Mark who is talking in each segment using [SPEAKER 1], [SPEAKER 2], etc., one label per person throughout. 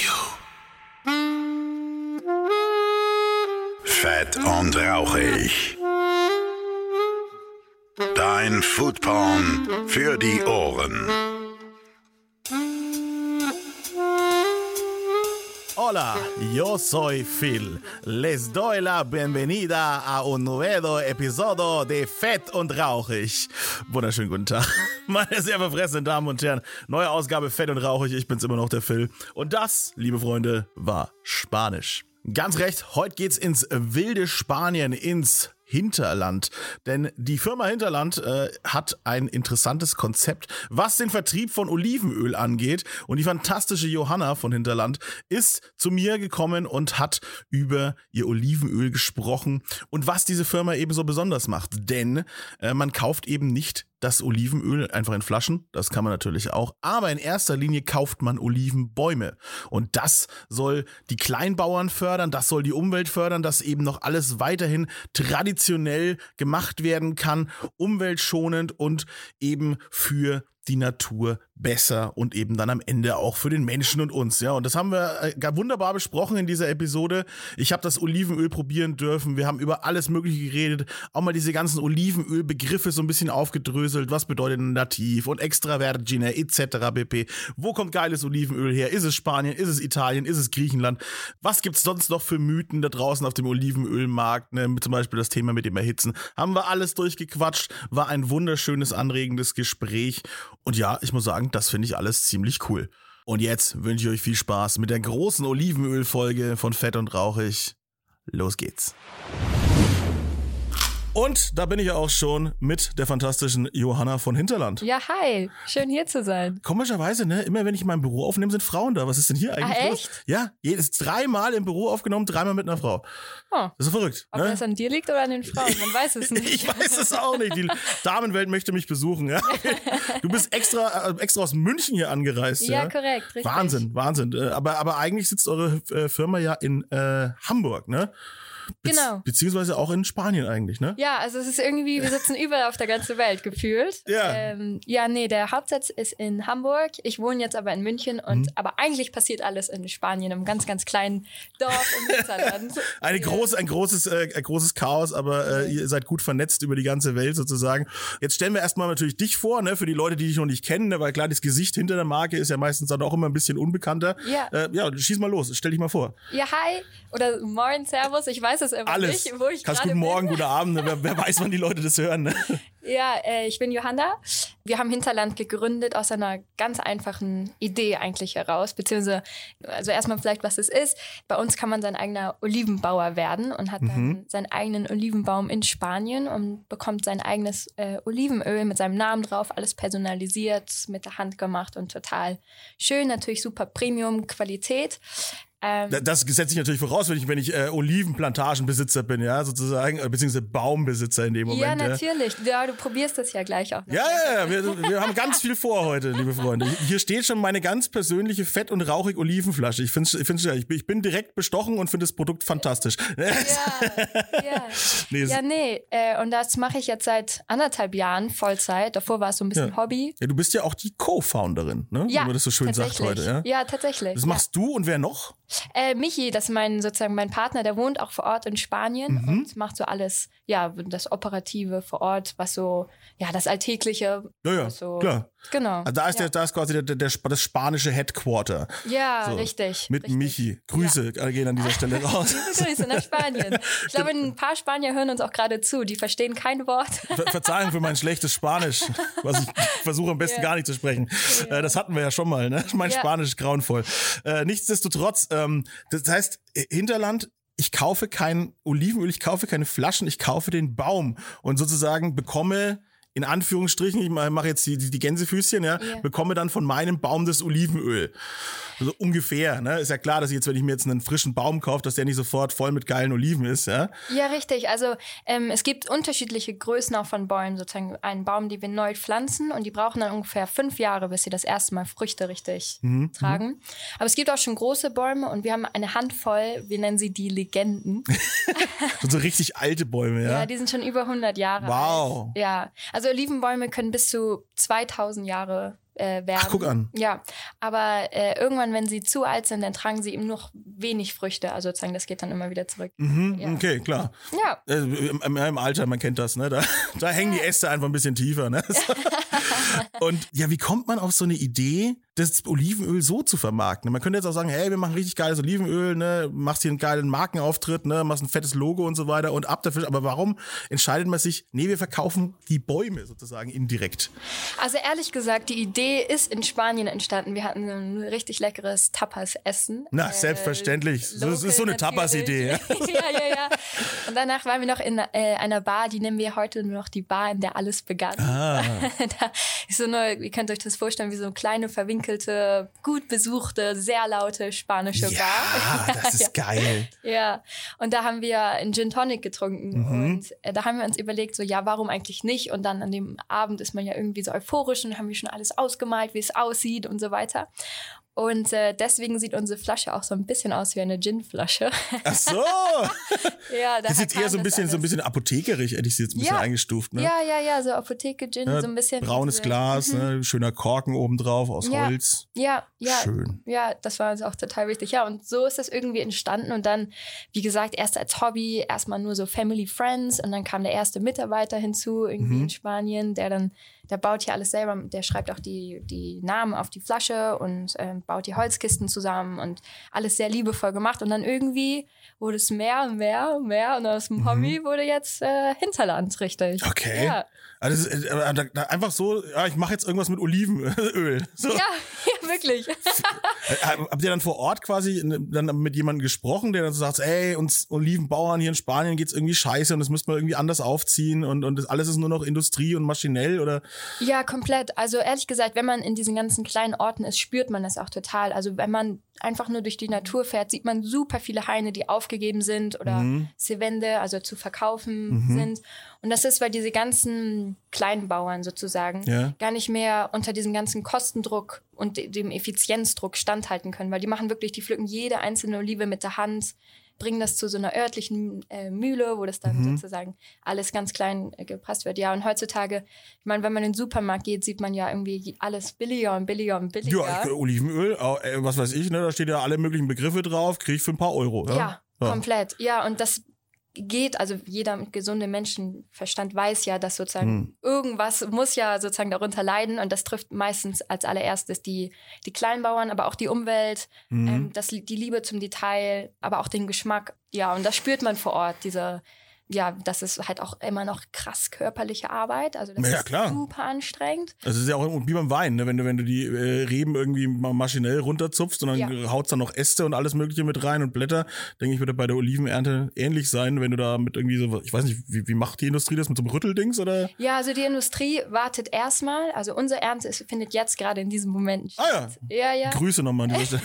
[SPEAKER 1] you. Fett und rauchig. Dein Foodporn für die Ohren.
[SPEAKER 2] Hola, yo soy Phil. Les doy la bienvenida a un nuevo episodio de Fett und Rauchig. Wunderschönen guten Tag, meine sehr verfressenen Damen und Herren. Neue Ausgabe Fett und Rauchig. Ich bin's immer noch, der Phil. Und das, liebe Freunde, war Spanisch. Ganz recht, heute geht's ins wilde Spanien, ins Hinterland. Denn die Firma Hinterland äh, hat ein interessantes Konzept, was den Vertrieb von Olivenöl angeht. Und die fantastische Johanna von Hinterland ist zu mir gekommen und hat über ihr Olivenöl gesprochen und was diese Firma eben so besonders macht. Denn äh, man kauft eben nicht das Olivenöl einfach in Flaschen, das kann man natürlich auch, aber in erster Linie kauft man Olivenbäume. Und das soll die Kleinbauern fördern, das soll die Umwelt fördern, dass eben noch alles weiterhin traditionell gemacht werden kann, umweltschonend und eben für die Natur besser und eben dann am Ende auch für den Menschen und uns. Ja, und das haben wir äh, wunderbar besprochen in dieser Episode. Ich habe das Olivenöl probieren dürfen. Wir haben über alles Mögliche geredet, auch mal diese ganzen Olivenölbegriffe so ein bisschen aufgedröselt. Was bedeutet nativ und extra vergine etc. pp. Wo kommt geiles Olivenöl her? Ist es Spanien? Ist es Italien? Ist es Griechenland? Was gibt's sonst noch für Mythen da draußen auf dem Olivenölmarkt? Ne? Zum Beispiel das Thema mit dem Erhitzen. Haben wir alles durchgequatscht. War ein wunderschönes, anregendes Gespräch. Und ja, ich muss sagen, das finde ich alles ziemlich cool. Und jetzt wünsche ich euch viel Spaß mit der großen Olivenölfolge von Fett und Rauchig. Los geht's. Und da bin ich auch schon mit der fantastischen Johanna von Hinterland.
[SPEAKER 3] Ja, hi. Schön hier zu sein.
[SPEAKER 2] Komischerweise, ne, immer wenn ich mein Büro aufnehme, sind Frauen da. Was ist denn hier eigentlich
[SPEAKER 3] ah,
[SPEAKER 2] los?
[SPEAKER 3] Echt?
[SPEAKER 2] Ja, jedes dreimal im Büro aufgenommen, dreimal mit einer Frau.
[SPEAKER 3] Oh.
[SPEAKER 2] Das ist verrückt.
[SPEAKER 3] Ob
[SPEAKER 2] ne?
[SPEAKER 3] das an dir liegt oder an den Frauen, man weiß es nicht.
[SPEAKER 2] Ich weiß es auch nicht. Die Damenwelt möchte mich besuchen. Ja? Du bist extra, äh, extra aus München hier angereist.
[SPEAKER 3] Ja,
[SPEAKER 2] Ja,
[SPEAKER 3] korrekt, richtig.
[SPEAKER 2] Wahnsinn, Wahnsinn. Äh, Aber, aber eigentlich sitzt eure äh, Firma ja in äh, Hamburg, ne? Bez-
[SPEAKER 3] Genau.
[SPEAKER 2] Beziehungsweise auch in Spanien eigentlich, ne?
[SPEAKER 3] Ja, also es ist irgendwie, wir sitzen überall auf der ganzen Welt gefühlt.
[SPEAKER 2] Ja.
[SPEAKER 3] Ähm, ja, nee, der Hauptsitz ist in Hamburg. Ich wohne jetzt aber in München und
[SPEAKER 2] Mhm.
[SPEAKER 3] aber eigentlich passiert alles in Spanien, im ganz, ganz kleinen Dorf im Hinterland.
[SPEAKER 2] Eine
[SPEAKER 3] Ja.
[SPEAKER 2] große, ein großes, äh, ein großes Chaos, aber äh, ihr seid gut vernetzt über die ganze Welt sozusagen. Jetzt stellen wir erstmal natürlich dich vor, ne, für die Leute, die dich noch nicht kennen, ne, weil klar, das Gesicht hinter der Marke ist ja meistens dann auch immer ein bisschen unbekannter.
[SPEAKER 3] Ja.
[SPEAKER 2] Äh, ja, schieß mal los, stell dich mal vor.
[SPEAKER 3] Ja, hi oder Moin, Servus, ich weiß es immer
[SPEAKER 2] Alles.
[SPEAKER 3] nicht, wo ich
[SPEAKER 2] Kannst
[SPEAKER 3] gerade
[SPEAKER 2] guten Morgen,
[SPEAKER 3] bin.
[SPEAKER 2] guten Abend, ne? wer, wer weiß, wann die Leute das hören. Ne?
[SPEAKER 3] Ja, äh, ich bin Johanna. Wir haben Hinterland gegründet aus einer ganz einfachen Idee eigentlich heraus, beziehungsweise, also erstmal vielleicht, was es ist. Bei uns kann man sein eigener Olivenbauer werden und hat dann seinen eigenen Olivenbaum in Spanien und bekommt sein eigenes äh, Olivenöl mit seinem Namen drauf, alles personalisiert, mit der Hand gemacht und total schön, natürlich super Premium-Qualität. Ähm,
[SPEAKER 2] Da- Das setze ich natürlich voraus, wenn ich, wenn ich äh, Olivenplantagenbesitzer bin, ja, sozusagen, äh, beziehungsweise Baumbesitzer in dem
[SPEAKER 3] ja,
[SPEAKER 2] Moment. ja.
[SPEAKER 3] natürlich. Ja, du probierst das ja gleich auch. noch.
[SPEAKER 2] Ja, ja, ja, wir, wir haben ganz viel vor heute, liebe Freunde. Hier steht schon meine ganz persönliche fett- und rauchig Olivenflasche. Ich finde, ich, find's, ja, ich, bin, direkt bestochen und finde das Produkt fantastisch.
[SPEAKER 3] Ja, ja.
[SPEAKER 2] Nee,
[SPEAKER 3] ja, nee. Äh, und das mache ich jetzt seit anderthalb Jahren Vollzeit. Davor war es so ein bisschen
[SPEAKER 2] Ja.
[SPEAKER 3] Hobby.
[SPEAKER 2] Ja, du bist ja auch die Co-Founderin, ne?
[SPEAKER 3] Ja,
[SPEAKER 2] Wie man das so schön sagt heute. Ja?
[SPEAKER 3] Ja, tatsächlich.
[SPEAKER 2] Das machst du und wer noch?
[SPEAKER 3] Äh, Michi, das ist mein sozusagen mein Partner, der wohnt auch vor Ort in Spanien
[SPEAKER 2] Mhm.
[SPEAKER 3] und macht so alles, ja, das Operative vor Ort, was so, ja, das Alltägliche.
[SPEAKER 2] Ja, ja,
[SPEAKER 3] was so,
[SPEAKER 2] klar.
[SPEAKER 3] Genau.
[SPEAKER 2] Also da ist,
[SPEAKER 3] ja.
[SPEAKER 2] der, da ist quasi der, der, der, das spanische Headquarter
[SPEAKER 3] ja,
[SPEAKER 2] so,
[SPEAKER 3] richtig.
[SPEAKER 2] mit
[SPEAKER 3] richtig.
[SPEAKER 2] Michi. Grüße gehen an dieser Stelle raus.
[SPEAKER 3] Grüße nach Spanien. Ich glaube, ein paar Spanier hören uns auch gerade zu. Die verstehen kein Wort.
[SPEAKER 2] Ver Verzeihung für mein schlechtes Spanisch, was ich versuche am besten
[SPEAKER 3] Ja.
[SPEAKER 2] gar nicht zu sprechen. Äh, das hatten wir ja schon mal, ne? Mein
[SPEAKER 3] Ja.
[SPEAKER 2] Spanisch ist grauenvoll. Äh, nichtsdestotrotz, ähm, das heißt, Hinterland, ich kaufe kein Olivenöl, ich kaufe keine Flaschen, ich kaufe den Baum und sozusagen bekomme in Anführungsstrichen, ich mache jetzt die, die, die Gänsefüßchen, ja,
[SPEAKER 3] Ja.
[SPEAKER 2] bekomme dann von meinem Baum das Olivenöl. Also ungefähr, ne? Ist ja klar, dass ich jetzt, wenn ich mir jetzt einen frischen Baum kaufe, dass der nicht sofort voll mit geilen Oliven ist, ja?
[SPEAKER 3] Ja, richtig. Also ähm, es gibt unterschiedliche Größen auch von Bäumen. Sozusagen einen Baum, den wir neu pflanzen und die brauchen dann ungefähr fünf Jahre, bis sie das erste Mal Früchte richtig
[SPEAKER 2] Mhm,
[SPEAKER 3] tragen. Aber es gibt auch schon große Bäume und wir haben eine Handvoll, wir nennen sie die Legenden.
[SPEAKER 2] So richtig alte Bäume, ja?
[SPEAKER 3] Ja, die sind schon über 100 Jahre
[SPEAKER 2] Wow.
[SPEAKER 3] alt. Ja, also Olivenbäume können bis zu 2000 Jahre äh, werden.
[SPEAKER 2] Ach, guck an.
[SPEAKER 3] Ja, aber äh, irgendwann, wenn sie zu alt sind, dann tragen sie eben noch wenig Früchte. Also sozusagen, das geht dann immer wieder zurück.
[SPEAKER 2] Mhm,
[SPEAKER 3] Ja.
[SPEAKER 2] Okay, klar.
[SPEAKER 3] Ja,
[SPEAKER 2] Äh, im, Alter, man kennt das, ne? Da, da hängen die Äste einfach ein bisschen tiefer, ne? So. Und ja, wie kommt man auf so eine Idee, das Olivenöl so zu vermarkten? Man könnte jetzt auch sagen, hey, wir machen richtig geiles Olivenöl, ne? Machst hier einen geilen Markenauftritt, ne? Machst ein fettes Logo und so weiter und ab dafür. Aber warum entscheidet man sich, nee, wir verkaufen die Bäume sozusagen indirekt?
[SPEAKER 3] also ehrlich gesagt, die Idee ist in Spanien entstanden. Wir hatten ein richtig leckeres Tapas-Essen.
[SPEAKER 2] Na,
[SPEAKER 3] Äh,
[SPEAKER 2] selbstverständlich. So- es ist so eine
[SPEAKER 3] local
[SPEAKER 2] Tapas-Idee,
[SPEAKER 3] ja, ja, ja. Und danach waren wir noch in äh, einer Bar, die nennen wir heute nur noch die Bar, in der alles begann.
[SPEAKER 2] Ah.
[SPEAKER 3] da ist so eine, ihr könnt euch das vorstellen, wie so eine kleine, verwinkelte, gut besuchte, sehr laute spanische
[SPEAKER 2] Ja,
[SPEAKER 3] Bar.
[SPEAKER 2] das ist geil.
[SPEAKER 3] Ja, und da haben wir einen Gin Tonic getrunken
[SPEAKER 2] Mhm.
[SPEAKER 3] und äh, da haben wir uns überlegt, so ja, warum eigentlich nicht? Und dann an dem Abend ist man ja irgendwie so euphorisch und haben wir schon alles ausgemalt, wie es aussieht und so weiter. Und äh, deswegen sieht unsere Flasche auch so ein bisschen aus wie eine Gin-Flasche.
[SPEAKER 2] Ach so.
[SPEAKER 3] ja,
[SPEAKER 2] Das ist eher so ein bisschen, so ein bisschen apothekerisch, hätte ich sie jetzt ein bisschen
[SPEAKER 3] Ja.
[SPEAKER 2] eingestuft, ne?
[SPEAKER 3] Ja, ja, ja, so Apotheke Gin,
[SPEAKER 2] Ja,
[SPEAKER 3] so ein bisschen.
[SPEAKER 2] Braunes Glas, ne? schöner Korken obendrauf aus
[SPEAKER 3] Ja.
[SPEAKER 2] Holz.
[SPEAKER 3] Ja, ja.
[SPEAKER 2] Schön.
[SPEAKER 3] Ja, das war uns auch total wichtig. Ja, und so ist das irgendwie entstanden. Und dann, wie gesagt, erst als Hobby, erstmal nur so Family Friends. Und dann kam der erste Mitarbeiter hinzu, irgendwie
[SPEAKER 2] Mhm.
[SPEAKER 3] in Spanien, der dann, der baut hier alles selber, der schreibt auch die, die Namen auf die Flasche und ähm, baut die Holzkisten zusammen und alles sehr liebevoll gemacht. Und dann irgendwie wurde es mehr und mehr und mehr. Und aus dem Hobby wurde jetzt äh, Hinterland, richtig.
[SPEAKER 2] Mhm. Okay.
[SPEAKER 3] Ja,
[SPEAKER 2] Also, ist, äh, einfach so, ja, ich mache jetzt irgendwas mit Olivenöl. So.
[SPEAKER 3] ja, ja wirklich.
[SPEAKER 2] Äh, Habt ihr dann vor Ort quasi ne, dann mit jemandem gesprochen, der dann so sagt, ey, uns Olivenbauern hier in Spanien geht's irgendwie scheiße und das müsste man irgendwie anders aufziehen und, und das alles ist nur noch Industrie und maschinell oder
[SPEAKER 3] Ja, komplett. Also ehrlich gesagt, wenn man in diesen ganzen kleinen Orten ist, spürt man das auch total. Also wenn man einfach nur durch die Natur fährt, sieht man super viele Haine, die aufgegeben sind oder
[SPEAKER 2] Mhm.
[SPEAKER 3] Sevende, also zu verkaufen sind. Und das ist, weil diese ganzen kleinen Bauern sozusagen
[SPEAKER 2] Ja.
[SPEAKER 3] gar nicht mehr unter diesem ganzen Kostendruck und de- dem Effizienzdruck standhalten können, weil die machen wirklich, die pflücken jede einzelne Olive mit der Hand, bringen das zu so einer örtlichen äh, Mühle, wo das dann
[SPEAKER 2] Mhm.
[SPEAKER 3] sozusagen alles ganz klein äh, gepresst wird. Ja, und heutzutage, ich meine, wenn man in den Supermarkt geht, sieht man ja irgendwie alles billiger und billiger und billiger.
[SPEAKER 2] ja, ich- Olivenöl, äh, was weiß ich, ne, da steht ja alle möglichen Begriffe drauf, kriege ich für ein paar Euro. Ja,
[SPEAKER 3] Ja,
[SPEAKER 2] Ja.
[SPEAKER 3] komplett. Ja, und das geht, also jeder mit gesundem Menschenverstand weiß ja, dass sozusagen
[SPEAKER 2] Hm.
[SPEAKER 3] irgendwas muss ja sozusagen darunter leiden und das trifft meistens als allererstes die, die Kleinbauern, aber auch die Umwelt,
[SPEAKER 2] Mhm.
[SPEAKER 3] ähm, das, die Liebe zum Detail, aber auch den Geschmack. Ja, und das spürt man vor Ort, diese, ja, das ist halt auch immer noch krass körperliche Arbeit, also das
[SPEAKER 2] Ja,
[SPEAKER 3] ist
[SPEAKER 2] klar.
[SPEAKER 3] super anstrengend.
[SPEAKER 2] Das ist ja auch wie beim Wein, ne? wenn du wenn du die äh, Reben irgendwie mal maschinell runterzupfst und dann
[SPEAKER 3] Ja.
[SPEAKER 2] haut's dann noch Äste und alles mögliche mit rein und Blätter, denke ich, würde bei der Olivenernte ähnlich sein, wenn du da mit irgendwie so, ich weiß nicht, wie, wie macht die Industrie das mit so einem Rütteldings oder?
[SPEAKER 3] Ja, also die Industrie wartet erstmal, also unsere Ernte ist, findet jetzt gerade in diesem Moment
[SPEAKER 2] Ah ja.
[SPEAKER 3] statt. Ja, ja.
[SPEAKER 2] Grüße nochmal an Stelle.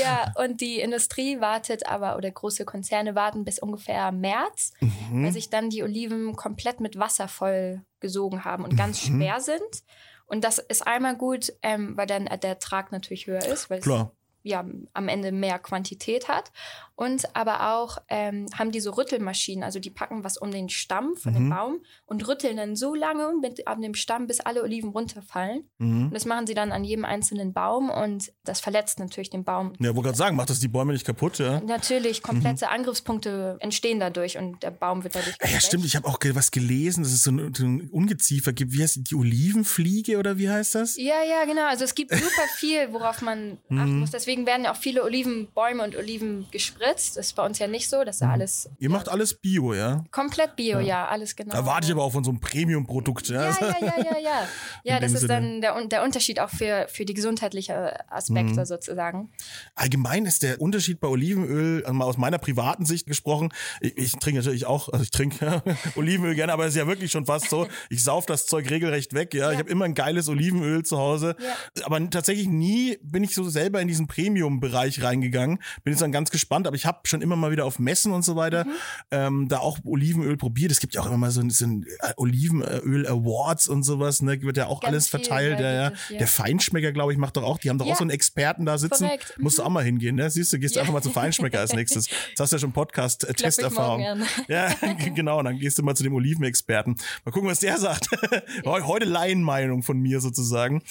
[SPEAKER 3] Ja, und die Industrie wartet aber, oder große Konzerne warten bis ungefähr März,
[SPEAKER 2] Mhm.
[SPEAKER 3] weil sich dann die Oliven komplett mit Wasser voll gesogen haben und ganz
[SPEAKER 2] Mhm.
[SPEAKER 3] schwer sind. Und das ist einmal gut, ähm, weil dann der Ertrag natürlich höher ist, weil es
[SPEAKER 2] Klar.
[SPEAKER 3] ja, am Ende mehr Quantität hat. Und aber auch ähm, haben diese Rüttelmaschinen, also die packen was um den Stamm von
[SPEAKER 2] Mhm.
[SPEAKER 3] dem Baum und rütteln dann so lange mit an dem Stamm, bis alle Oliven runterfallen.
[SPEAKER 2] Mhm.
[SPEAKER 3] Und das machen sie dann an jedem einzelnen Baum und das verletzt natürlich den Baum.
[SPEAKER 2] Ja, wollte gerade sagen, macht das die Bäume nicht kaputt, ja?
[SPEAKER 3] Natürlich, komplette Angriffspunkte entstehen dadurch und der Baum wird dadurch
[SPEAKER 2] Ja,
[SPEAKER 3] geschwächt.
[SPEAKER 2] stimmt. Ich habe auch was gelesen, dass es so ein, so ein Ungeziefer gibt. Wie heißt die, die Olivenfliege oder wie heißt das?
[SPEAKER 3] Ja, ja, genau. Also es gibt super viel, worauf man
[SPEAKER 2] Mhm.
[SPEAKER 3] achten muss. Deswegen werden ja auch viele Olivenbäume und Oliven gespritzt. Das ist bei uns ja nicht so. Das ist ja alles
[SPEAKER 2] Ihr macht alles Bio, ja?
[SPEAKER 3] komplett Bio, ja, alles genau.
[SPEAKER 2] Da warte ich aber auch von so einem Premium-Produkt. Ja,
[SPEAKER 3] Ja, ja, ja, ja, ja. Ja, das ist dann der, der Unterschied auch für, für die gesundheitlichen Aspekte
[SPEAKER 2] Mhm.
[SPEAKER 3] sozusagen.
[SPEAKER 2] Allgemein ist der Unterschied bei Olivenöl, also mal aus meiner privaten Sicht gesprochen, ich, ich trinke natürlich auch, also ich trinke Olivenöl gerne, aber es ist ja wirklich schon fast so, ich sauf das Zeug regelrecht weg, ja. Ich
[SPEAKER 3] Ja.
[SPEAKER 2] habe immer ein geiles Olivenöl zu Hause,
[SPEAKER 3] Ja.
[SPEAKER 2] aber tatsächlich nie bin ich so selber in diesen Premium-Bereich reingegangen. Bin jetzt dann ganz gespannt, aber ich habe schon immer mal wieder auf Messen und so weiter ähm, da auch Olivenöl probiert. Es gibt ja auch immer mal so, so ein äh, Olivenöl-Awards und sowas, ne? Wird ja auch
[SPEAKER 3] Ganz
[SPEAKER 2] alles
[SPEAKER 3] viel,
[SPEAKER 2] verteilt.
[SPEAKER 3] ja,
[SPEAKER 2] Ja, ja.
[SPEAKER 3] ja.
[SPEAKER 2] Der Feinschmecker, glaube ich, macht doch auch, die haben doch
[SPEAKER 3] Ja.
[SPEAKER 2] auch so einen Experten da sitzen.
[SPEAKER 3] Korrekt.
[SPEAKER 2] Musst du auch mal hingehen, ne? Siehst du, gehst du
[SPEAKER 3] Ja.
[SPEAKER 2] einfach mal zum Feinschmecker als nächstes. Jetzt hast du ja schon Podcast-Testerfahrung. Ja, genau. Und dann gehst du mal zu dem Olivenexperten. Mal gucken, was der sagt. Heu- Heute Laienmeinung von mir sozusagen.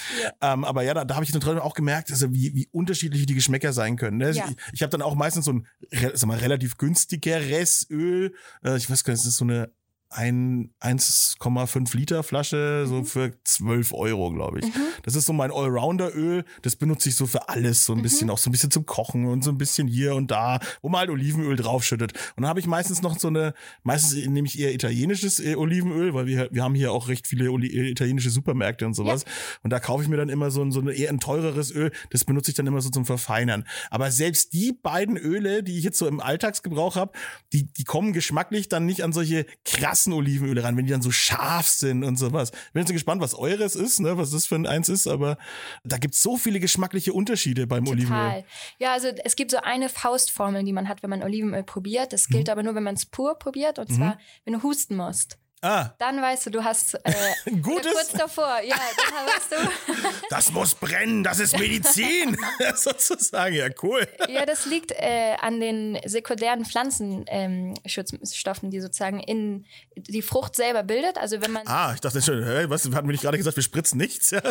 [SPEAKER 2] Ähm, aber ja, da, da habe ich dann trotzdem auch gemerkt, also wie, wie unterschiedlich die Geschmäcker sein können. Ne?
[SPEAKER 3] Ja.
[SPEAKER 2] Ich, ich habe dann auch meistens so ein re- sag mal, relativ günstigeres Öl. Äh, ich weiß gar nicht, das ist so eine ein 1,5 Liter Flasche,
[SPEAKER 3] Mhm.
[SPEAKER 2] so für 12 Euro, glaube ich. Das ist so mein Allrounder-Öl. Das benutze ich so für alles, so ein bisschen,
[SPEAKER 3] Mhm.
[SPEAKER 2] auch so ein bisschen zum Kochen und so ein bisschen hier und da, wo man halt Olivenöl draufschüttet. Und dann habe ich meistens noch so eine, meistens nehme ich eher italienisches äh, Olivenöl, weil wir, wir haben hier auch recht viele Oli äh, italienische Supermärkte und sowas. Und da kaufe ich mir dann immer so ein, so ein eher ein teureres Öl. Das benutze ich dann immer so zum Verfeinern. Aber selbst die beiden Öle, die ich jetzt so im Alltagsgebrauch habe, die, die kommen geschmacklich dann nicht an solche krassen Olivenöle ran, wenn die dann so scharf sind und sowas. Bin jetzt gespannt, was eures ist, ne, was das für ein eins ist, aber da gibt's so viele geschmackliche Unterschiede beim Olivenöl.
[SPEAKER 3] Total. Ja, also es gibt so eine Faustformel, die man hat, wenn man Olivenöl probiert. Das gilt
[SPEAKER 2] Mhm.
[SPEAKER 3] aber nur, wenn man es pur probiert. Und zwar, wenn du husten musst.
[SPEAKER 2] Ah,
[SPEAKER 3] Dann weißt du, du hast äh,
[SPEAKER 2] Gutes?
[SPEAKER 3] kurz davor. Ja, dann weißt du.
[SPEAKER 2] das muss brennen, das ist Medizin, sozusagen. Ja, cool.
[SPEAKER 3] Ja, das liegt äh, an den sekundären Pflanzenschutzstoffen, ähm, die sozusagen in die Frucht selber bildet. Also wenn man
[SPEAKER 2] Ah, ich dachte schon, hä, was hatten wir nicht gerade gesagt, wir spritzen nichts? Ja?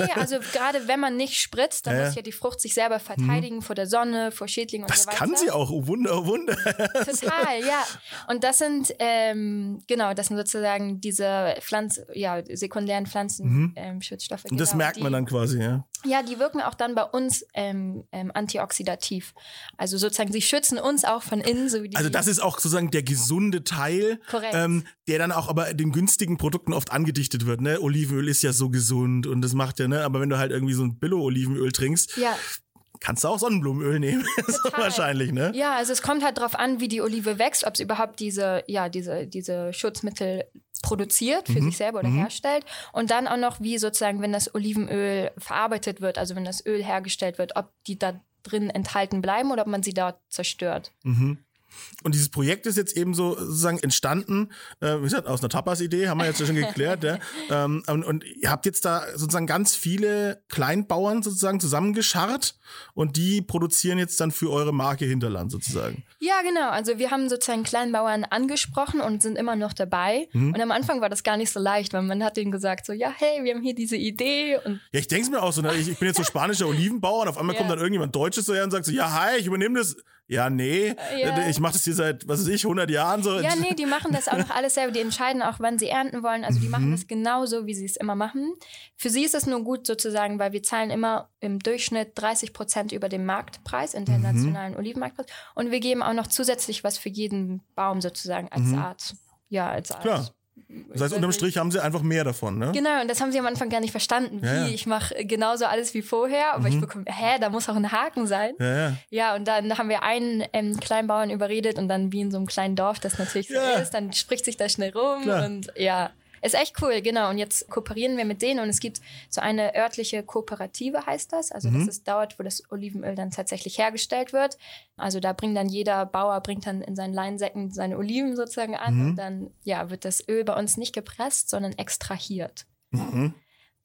[SPEAKER 3] Nee, also gerade wenn man nicht spritzt, dann
[SPEAKER 2] ja.
[SPEAKER 3] muss ja die Frucht sich selber verteidigen vor der Sonne, vor Schädlingen und
[SPEAKER 2] Das
[SPEAKER 3] so weiter.
[SPEAKER 2] kann sie auch, oh Wunder, oh Wunder.
[SPEAKER 3] Total, ja. Und das sind, ähm, genau, das sind sozusagen diese Pflanz, ja, sekundären Pflanzenschutzstoffe. Ähm, Schutzstoffe,
[SPEAKER 2] Und das
[SPEAKER 3] genau.
[SPEAKER 2] merkt man
[SPEAKER 3] die,
[SPEAKER 2] dann quasi, ja.
[SPEAKER 3] Ja, die wirken auch dann bei uns ähm, ähm, antioxidativ. Also sozusagen, sie schützen uns auch von innen, so.
[SPEAKER 2] Also das ist auch sozusagen der gesunde Teil, ähm, der dann auch aber den günstigen Produkten oft angedichtet wird. Ne? Olivenöl ist ja so gesund und das macht ja, ne? Aber wenn du halt irgendwie so ein Billo-Olivenöl trinkst,
[SPEAKER 3] ja,
[SPEAKER 2] kannst du auch Sonnenblumenöl nehmen. so wahrscheinlich, ne?
[SPEAKER 3] Ja, also es kommt halt drauf an, wie die Olive wächst, ob sie überhaupt diese, ja, diese, diese Schutzmittel produziert für
[SPEAKER 2] Mhm.
[SPEAKER 3] sich selber oder herstellt und dann auch noch, wie sozusagen, wenn das Olivenöl verarbeitet wird, also wenn das Öl hergestellt wird, ob die da drin enthalten bleiben oder ob man sie dort zerstört.
[SPEAKER 2] Mhm. Und dieses Projekt ist jetzt eben so sozusagen entstanden, äh, wie gesagt, aus einer Tapas-Idee, haben wir jetzt schon geklärt, ja. Ähm, und, und ihr habt jetzt da sozusagen ganz viele Kleinbauern sozusagen zusammengescharrt und die produzieren jetzt dann für eure Marke Hinterland sozusagen.
[SPEAKER 3] Ja, genau. Also wir haben sozusagen Kleinbauern angesprochen und sind immer noch dabei.
[SPEAKER 2] Mhm.
[SPEAKER 3] Und am Anfang war das gar nicht so leicht, weil man hat denen gesagt, so, ja, hey, wir haben hier diese Idee und
[SPEAKER 2] Ja, ich denke es mir auch so, ne? ich, ich bin jetzt so spanischer Olivenbauer und auf einmal
[SPEAKER 3] Ja.
[SPEAKER 2] kommt dann irgendjemand Deutsches so her und sagt so, ja, hi, ich übernehme das. Ja, nee,
[SPEAKER 3] Ja.
[SPEAKER 2] ich mache das hier seit, was weiß ich, 100 Jahren so.
[SPEAKER 3] Ja, nee, die machen das auch noch alles selber. Die entscheiden auch, wann sie ernten wollen. Also die
[SPEAKER 2] Mhm.
[SPEAKER 3] machen das genauso, wie sie es immer machen. Für sie ist es nur gut sozusagen, weil wir zahlen immer im Durchschnitt 30 Prozent über dem Marktpreis, internationalen
[SPEAKER 2] Mhm.
[SPEAKER 3] Olivenmarktpreis. Und wir geben auch noch zusätzlich was für jeden Baum sozusagen als Art. Ja, als Art.
[SPEAKER 2] Mhm. Klar. Das heißt, unterm Strich haben sie einfach mehr davon, ne?
[SPEAKER 3] Genau, und das haben sie am Anfang gar nicht verstanden. Wie,
[SPEAKER 2] Ja, ja.
[SPEAKER 3] ich mache genauso alles wie vorher, aber ich bekomme, hä, da muss auch ein Haken sein.
[SPEAKER 2] Ja, ja.
[SPEAKER 3] Ja, und dann haben wir einen ähm, Kleinbauern überredet und dann wie in so einem kleinen Dorf das natürlich so ist, dann spricht sich das schnell rum
[SPEAKER 2] Klar.
[SPEAKER 3] und ja, ist echt cool, genau. Und jetzt kooperieren wir mit denen und es gibt so eine örtliche Kooperative, heißt das. Also
[SPEAKER 2] Mhm.
[SPEAKER 3] das ist dort, wo das Olivenöl dann tatsächlich hergestellt wird. Also da bringt dann jeder Bauer, bringt dann in seinen Leinsäcken seine Oliven sozusagen an
[SPEAKER 2] Mhm.
[SPEAKER 3] und dann ja, wird das Öl bei uns nicht gepresst, sondern extrahiert.
[SPEAKER 2] Mhm.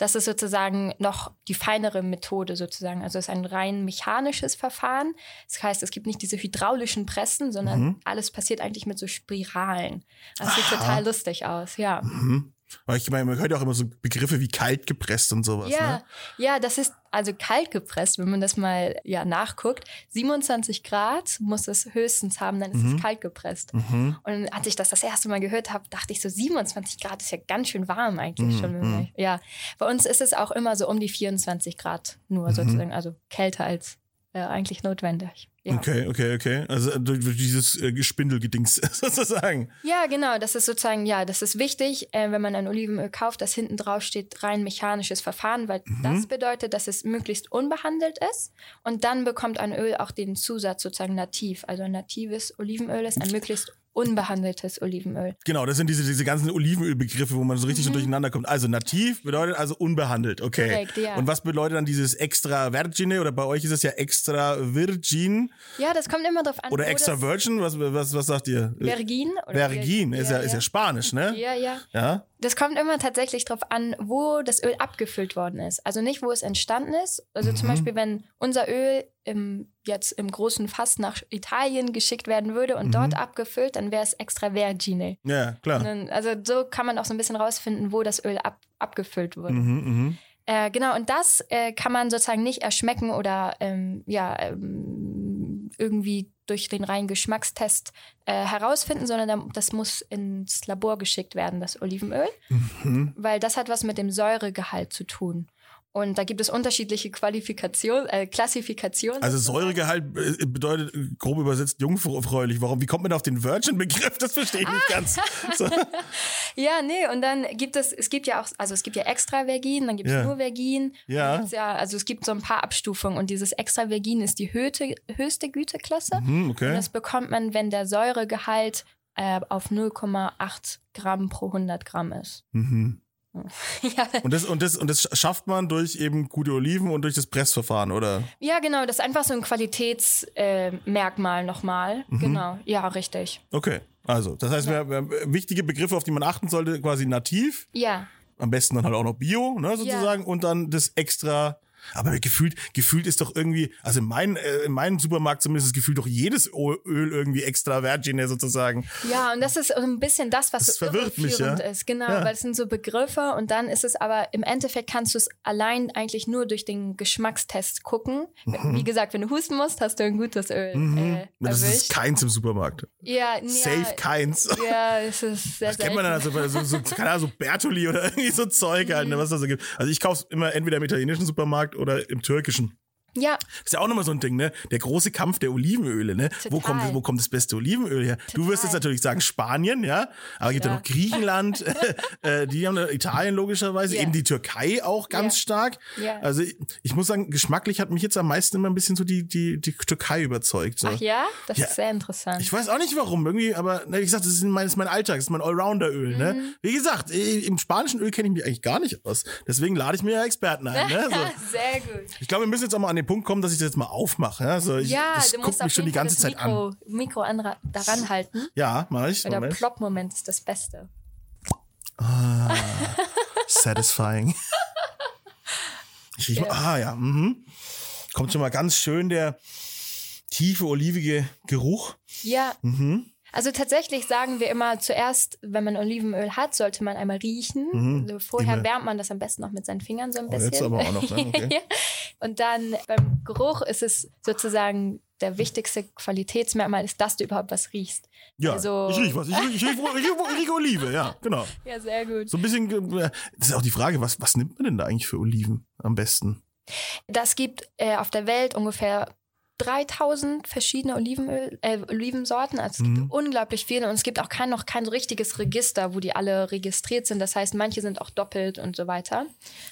[SPEAKER 3] Das ist sozusagen noch die feinere Methode sozusagen. Also es ist ein rein mechanisches Verfahren. Das heißt, es gibt nicht diese hydraulischen Pressen, sondern
[SPEAKER 2] Mhm.
[SPEAKER 3] alles passiert eigentlich mit so Spiralen. Das sieht
[SPEAKER 2] Aha.
[SPEAKER 3] total lustig aus, ja.
[SPEAKER 2] Mhm. Ich meine, man hört ja auch immer so Begriffe wie kalt gepresst und sowas.
[SPEAKER 3] Ja,
[SPEAKER 2] Ne?
[SPEAKER 3] ja, das ist also kalt gepresst, wenn man das mal ja, nachguckt. 27 Grad muss es höchstens haben, dann ist
[SPEAKER 2] Mhm.
[SPEAKER 3] es kalt gepresst.
[SPEAKER 2] Mhm.
[SPEAKER 3] Und als ich das das erste Mal gehört habe, dachte ich so, 27 Grad ist ja ganz schön warm eigentlich
[SPEAKER 2] Mhm,
[SPEAKER 3] schon. Man, ja, bei uns ist es auch immer so um die 24 Grad nur
[SPEAKER 2] Mhm.
[SPEAKER 3] sozusagen, also kälter als äh, eigentlich notwendig. Ja.
[SPEAKER 2] Okay, okay, okay. Also äh, durch dieses äh, sozusagen.
[SPEAKER 3] ja, genau, das ist sozusagen, ja, das ist wichtig, äh, wenn man ein Olivenöl kauft, dass hinten drauf steht rein mechanisches Verfahren, weil
[SPEAKER 2] Mhm.
[SPEAKER 3] das bedeutet, dass es möglichst unbehandelt ist und dann bekommt ein Öl auch den Zusatz sozusagen nativ. Also ein natives Olivenöl ist ein möglichst unbehandeltes Olivenöl.
[SPEAKER 2] Genau, das sind diese, diese ganzen Olivenölbegriffe, wo man so richtig schon durcheinander kommt. Also nativ bedeutet also unbehandelt, okay.
[SPEAKER 3] Mhm. Korrekt, ja.
[SPEAKER 2] Und was bedeutet dann dieses extra virgine oder bei euch ist es ja extra virgin
[SPEAKER 3] Ja, das kommt immer drauf an.
[SPEAKER 2] oder extra virgin? Was, was, was sagt ihr?
[SPEAKER 3] Vergin? Oder
[SPEAKER 2] Vergin, ist ja, ist ja Spanisch, ne?
[SPEAKER 3] Ja, ja.
[SPEAKER 2] Ja.
[SPEAKER 3] Das kommt immer tatsächlich drauf an, wo das Öl abgefüllt worden ist. Also nicht, wo es entstanden ist. Also
[SPEAKER 2] Mhm.
[SPEAKER 3] zum Beispiel, wenn unser Öl im, jetzt im großen Fass nach Italien geschickt werden würde und
[SPEAKER 2] Mhm.
[SPEAKER 3] dort abgefüllt, dann wäre es extra vergine.
[SPEAKER 2] Ja, klar.
[SPEAKER 3] Dann- Also so kann man auch so ein bisschen rausfinden, wo das Öl ab, abgefüllt wurde.
[SPEAKER 2] Mhm, mhm.
[SPEAKER 3] Äh, genau, und das äh, kann man sozusagen nicht erschmecken oder ähm, ja, ähm, irgendwie durch den reinen Geschmackstest äh, herausfinden, sondern da- das muss ins Labor geschickt werden, das Olivenöl,
[SPEAKER 2] Mhm.
[SPEAKER 3] weil das hat was mit dem Säuregehalt zu tun. Und da gibt es unterschiedliche Qualifikation, äh, Klassifikationen.
[SPEAKER 2] Also. Säuregehalt äh, bedeutet grob übersetzt jungfräulich. Warum? Wie kommt man auf den Virgin-Begriff? Das verstehe ich nicht ganz. So.
[SPEAKER 3] Ja, nee, und dann gibt es, es gibt ja auch, also es gibt ja Extravergin, dann gibt es
[SPEAKER 2] Ja.
[SPEAKER 3] nur Vergin.
[SPEAKER 2] Ja.
[SPEAKER 3] Ja. Also es gibt so ein paar Abstufungen und dieses Extravergin ist die höchste, höchste Güteklasse.
[SPEAKER 2] Mhm,
[SPEAKER 3] Und
[SPEAKER 2] okay.
[SPEAKER 3] das bekommt man, wenn der Säuregehalt äh, auf 0,8 Gramm pro 100 Gramm ist.
[SPEAKER 2] Mhm.
[SPEAKER 3] ja,
[SPEAKER 2] Und das, und, das, und das schafft man durch eben gute Oliven und durch das Pressverfahren, oder?
[SPEAKER 3] ja, genau, das ist einfach so ein Qualitätsmerkmal äh, nochmal.
[SPEAKER 2] Mhm.
[SPEAKER 3] Genau, ja, richtig.
[SPEAKER 2] Okay. Also, das heißt, wir, wir haben wichtige Begriffe, auf die man achten sollte, quasi nativ,
[SPEAKER 3] Ja,
[SPEAKER 2] am besten dann halt auch noch Bio, ne, sozusagen, und dann das extra. Aber gefühlt, gefühlt ist doch irgendwie, also in, mein, äh, in meinem Supermarkt zumindest ist gefühlt doch jedes Öl irgendwie extra Virgin sozusagen.
[SPEAKER 3] ja, und das ist so ein bisschen das, was
[SPEAKER 2] Das
[SPEAKER 3] so
[SPEAKER 2] verwirrt mich, ja.
[SPEAKER 3] ist. Genau,
[SPEAKER 2] Ja.
[SPEAKER 3] weil es sind so Begriffe und dann ist es aber, im Endeffekt kannst du es allein eigentlich nur durch den Geschmackstest gucken. Wie gesagt, wenn du husten musst, hast du ein gutes Öl
[SPEAKER 2] Mhm.
[SPEAKER 3] äh,
[SPEAKER 2] das ist keins im Supermarkt.
[SPEAKER 3] ja, ja,
[SPEAKER 2] Safe keins.
[SPEAKER 3] Ja, es ist sehr
[SPEAKER 2] Das kennt man dann also so, so, keine Ahnung, so Bertoli oder irgendwie so Zeug halt, ne, was da so gibt. Also ich kaufe immer entweder im italienischen Supermarkt oder im türkischen.
[SPEAKER 3] Ja,
[SPEAKER 2] Ist ja auch nochmal so ein Ding, ne? Der große Kampf der Olivenöle, ne? Wo
[SPEAKER 3] Total.
[SPEAKER 2] kommt, wo kommt das beste Olivenöl her? Du wirst jetzt
[SPEAKER 3] Total.
[SPEAKER 2] natürlich sagen Spanien, ja? Aber gibt ja noch Griechenland, äh, die haben Italien logischerweise,
[SPEAKER 3] Ja.
[SPEAKER 2] eben die Türkei auch ganz
[SPEAKER 3] Ja.
[SPEAKER 2] stark.
[SPEAKER 3] Ja.
[SPEAKER 2] Also ich, ich muss sagen, geschmacklich hat mich jetzt am meisten immer ein bisschen so die, die, die Türkei überzeugt. So.
[SPEAKER 3] ach ja, das
[SPEAKER 2] Ja.
[SPEAKER 3] ist sehr interessant.
[SPEAKER 2] Ich weiß auch nicht warum, irgendwie, aber ne, wie gesagt, das ist mein, das ist mein Alltag, das ist mein Allrounder-Öl.
[SPEAKER 3] Mhm.
[SPEAKER 2] Ne? Wie gesagt, im spanischen Öl kenne ich mich eigentlich gar nicht aus. Deswegen lade ich mir ja Experten ein. Ne? So.
[SPEAKER 3] sehr gut.
[SPEAKER 2] Ich glaube, wir müssen jetzt auch mal an den Punkt kommen, dass ich das jetzt mal aufmache. Ja, so, ich,
[SPEAKER 3] Ja,
[SPEAKER 2] das
[SPEAKER 3] du
[SPEAKER 2] guckt
[SPEAKER 3] musst
[SPEAKER 2] mich schon die ganze Zeit an.
[SPEAKER 3] Mikro, Mikro anra- daran halten,
[SPEAKER 2] Ja, mach ich.
[SPEAKER 3] weil der
[SPEAKER 2] Moment.
[SPEAKER 3] Plop-Moment ist das Beste.
[SPEAKER 2] Satisfying. Ich riech mal, ah ja, mhm. Kommt schon mal ganz schön der tiefe, olivige Geruch.
[SPEAKER 3] Ja,
[SPEAKER 2] Mhm.
[SPEAKER 3] Also tatsächlich sagen wir immer zuerst, wenn man Olivenöl hat, sollte man einmal riechen.
[SPEAKER 2] Mhm.
[SPEAKER 3] Also vorher
[SPEAKER 2] Immer.
[SPEAKER 3] wärmt man das am besten noch mit seinen Fingern so ein
[SPEAKER 2] Oh,
[SPEAKER 3] bisschen.
[SPEAKER 2] jetzt aber auch noch, ne? Okay.
[SPEAKER 3] Und dann beim Geruch ist es sozusagen der wichtigste Qualitätsmerkmal, ist, dass du überhaupt was riechst.
[SPEAKER 2] Ja,
[SPEAKER 3] Also-
[SPEAKER 2] ich riech was. Ich riech, ich, riech, ich, riech, ich riech Olive, ja, genau.
[SPEAKER 3] Ja, sehr gut.
[SPEAKER 2] So ein bisschen, äh, das ist auch die Frage, was, was nimmt man denn da eigentlich für Oliven am besten?
[SPEAKER 3] Das gibt äh, auf der Welt ungefähr 3000 verschiedene Olivenöl, äh, Olivensorten. Also es
[SPEAKER 2] Mhm.
[SPEAKER 3] gibt unglaublich viele und es gibt auch kein, noch kein so richtiges Register, wo die alle registriert sind. Das heißt, manche sind auch doppelt und so weiter.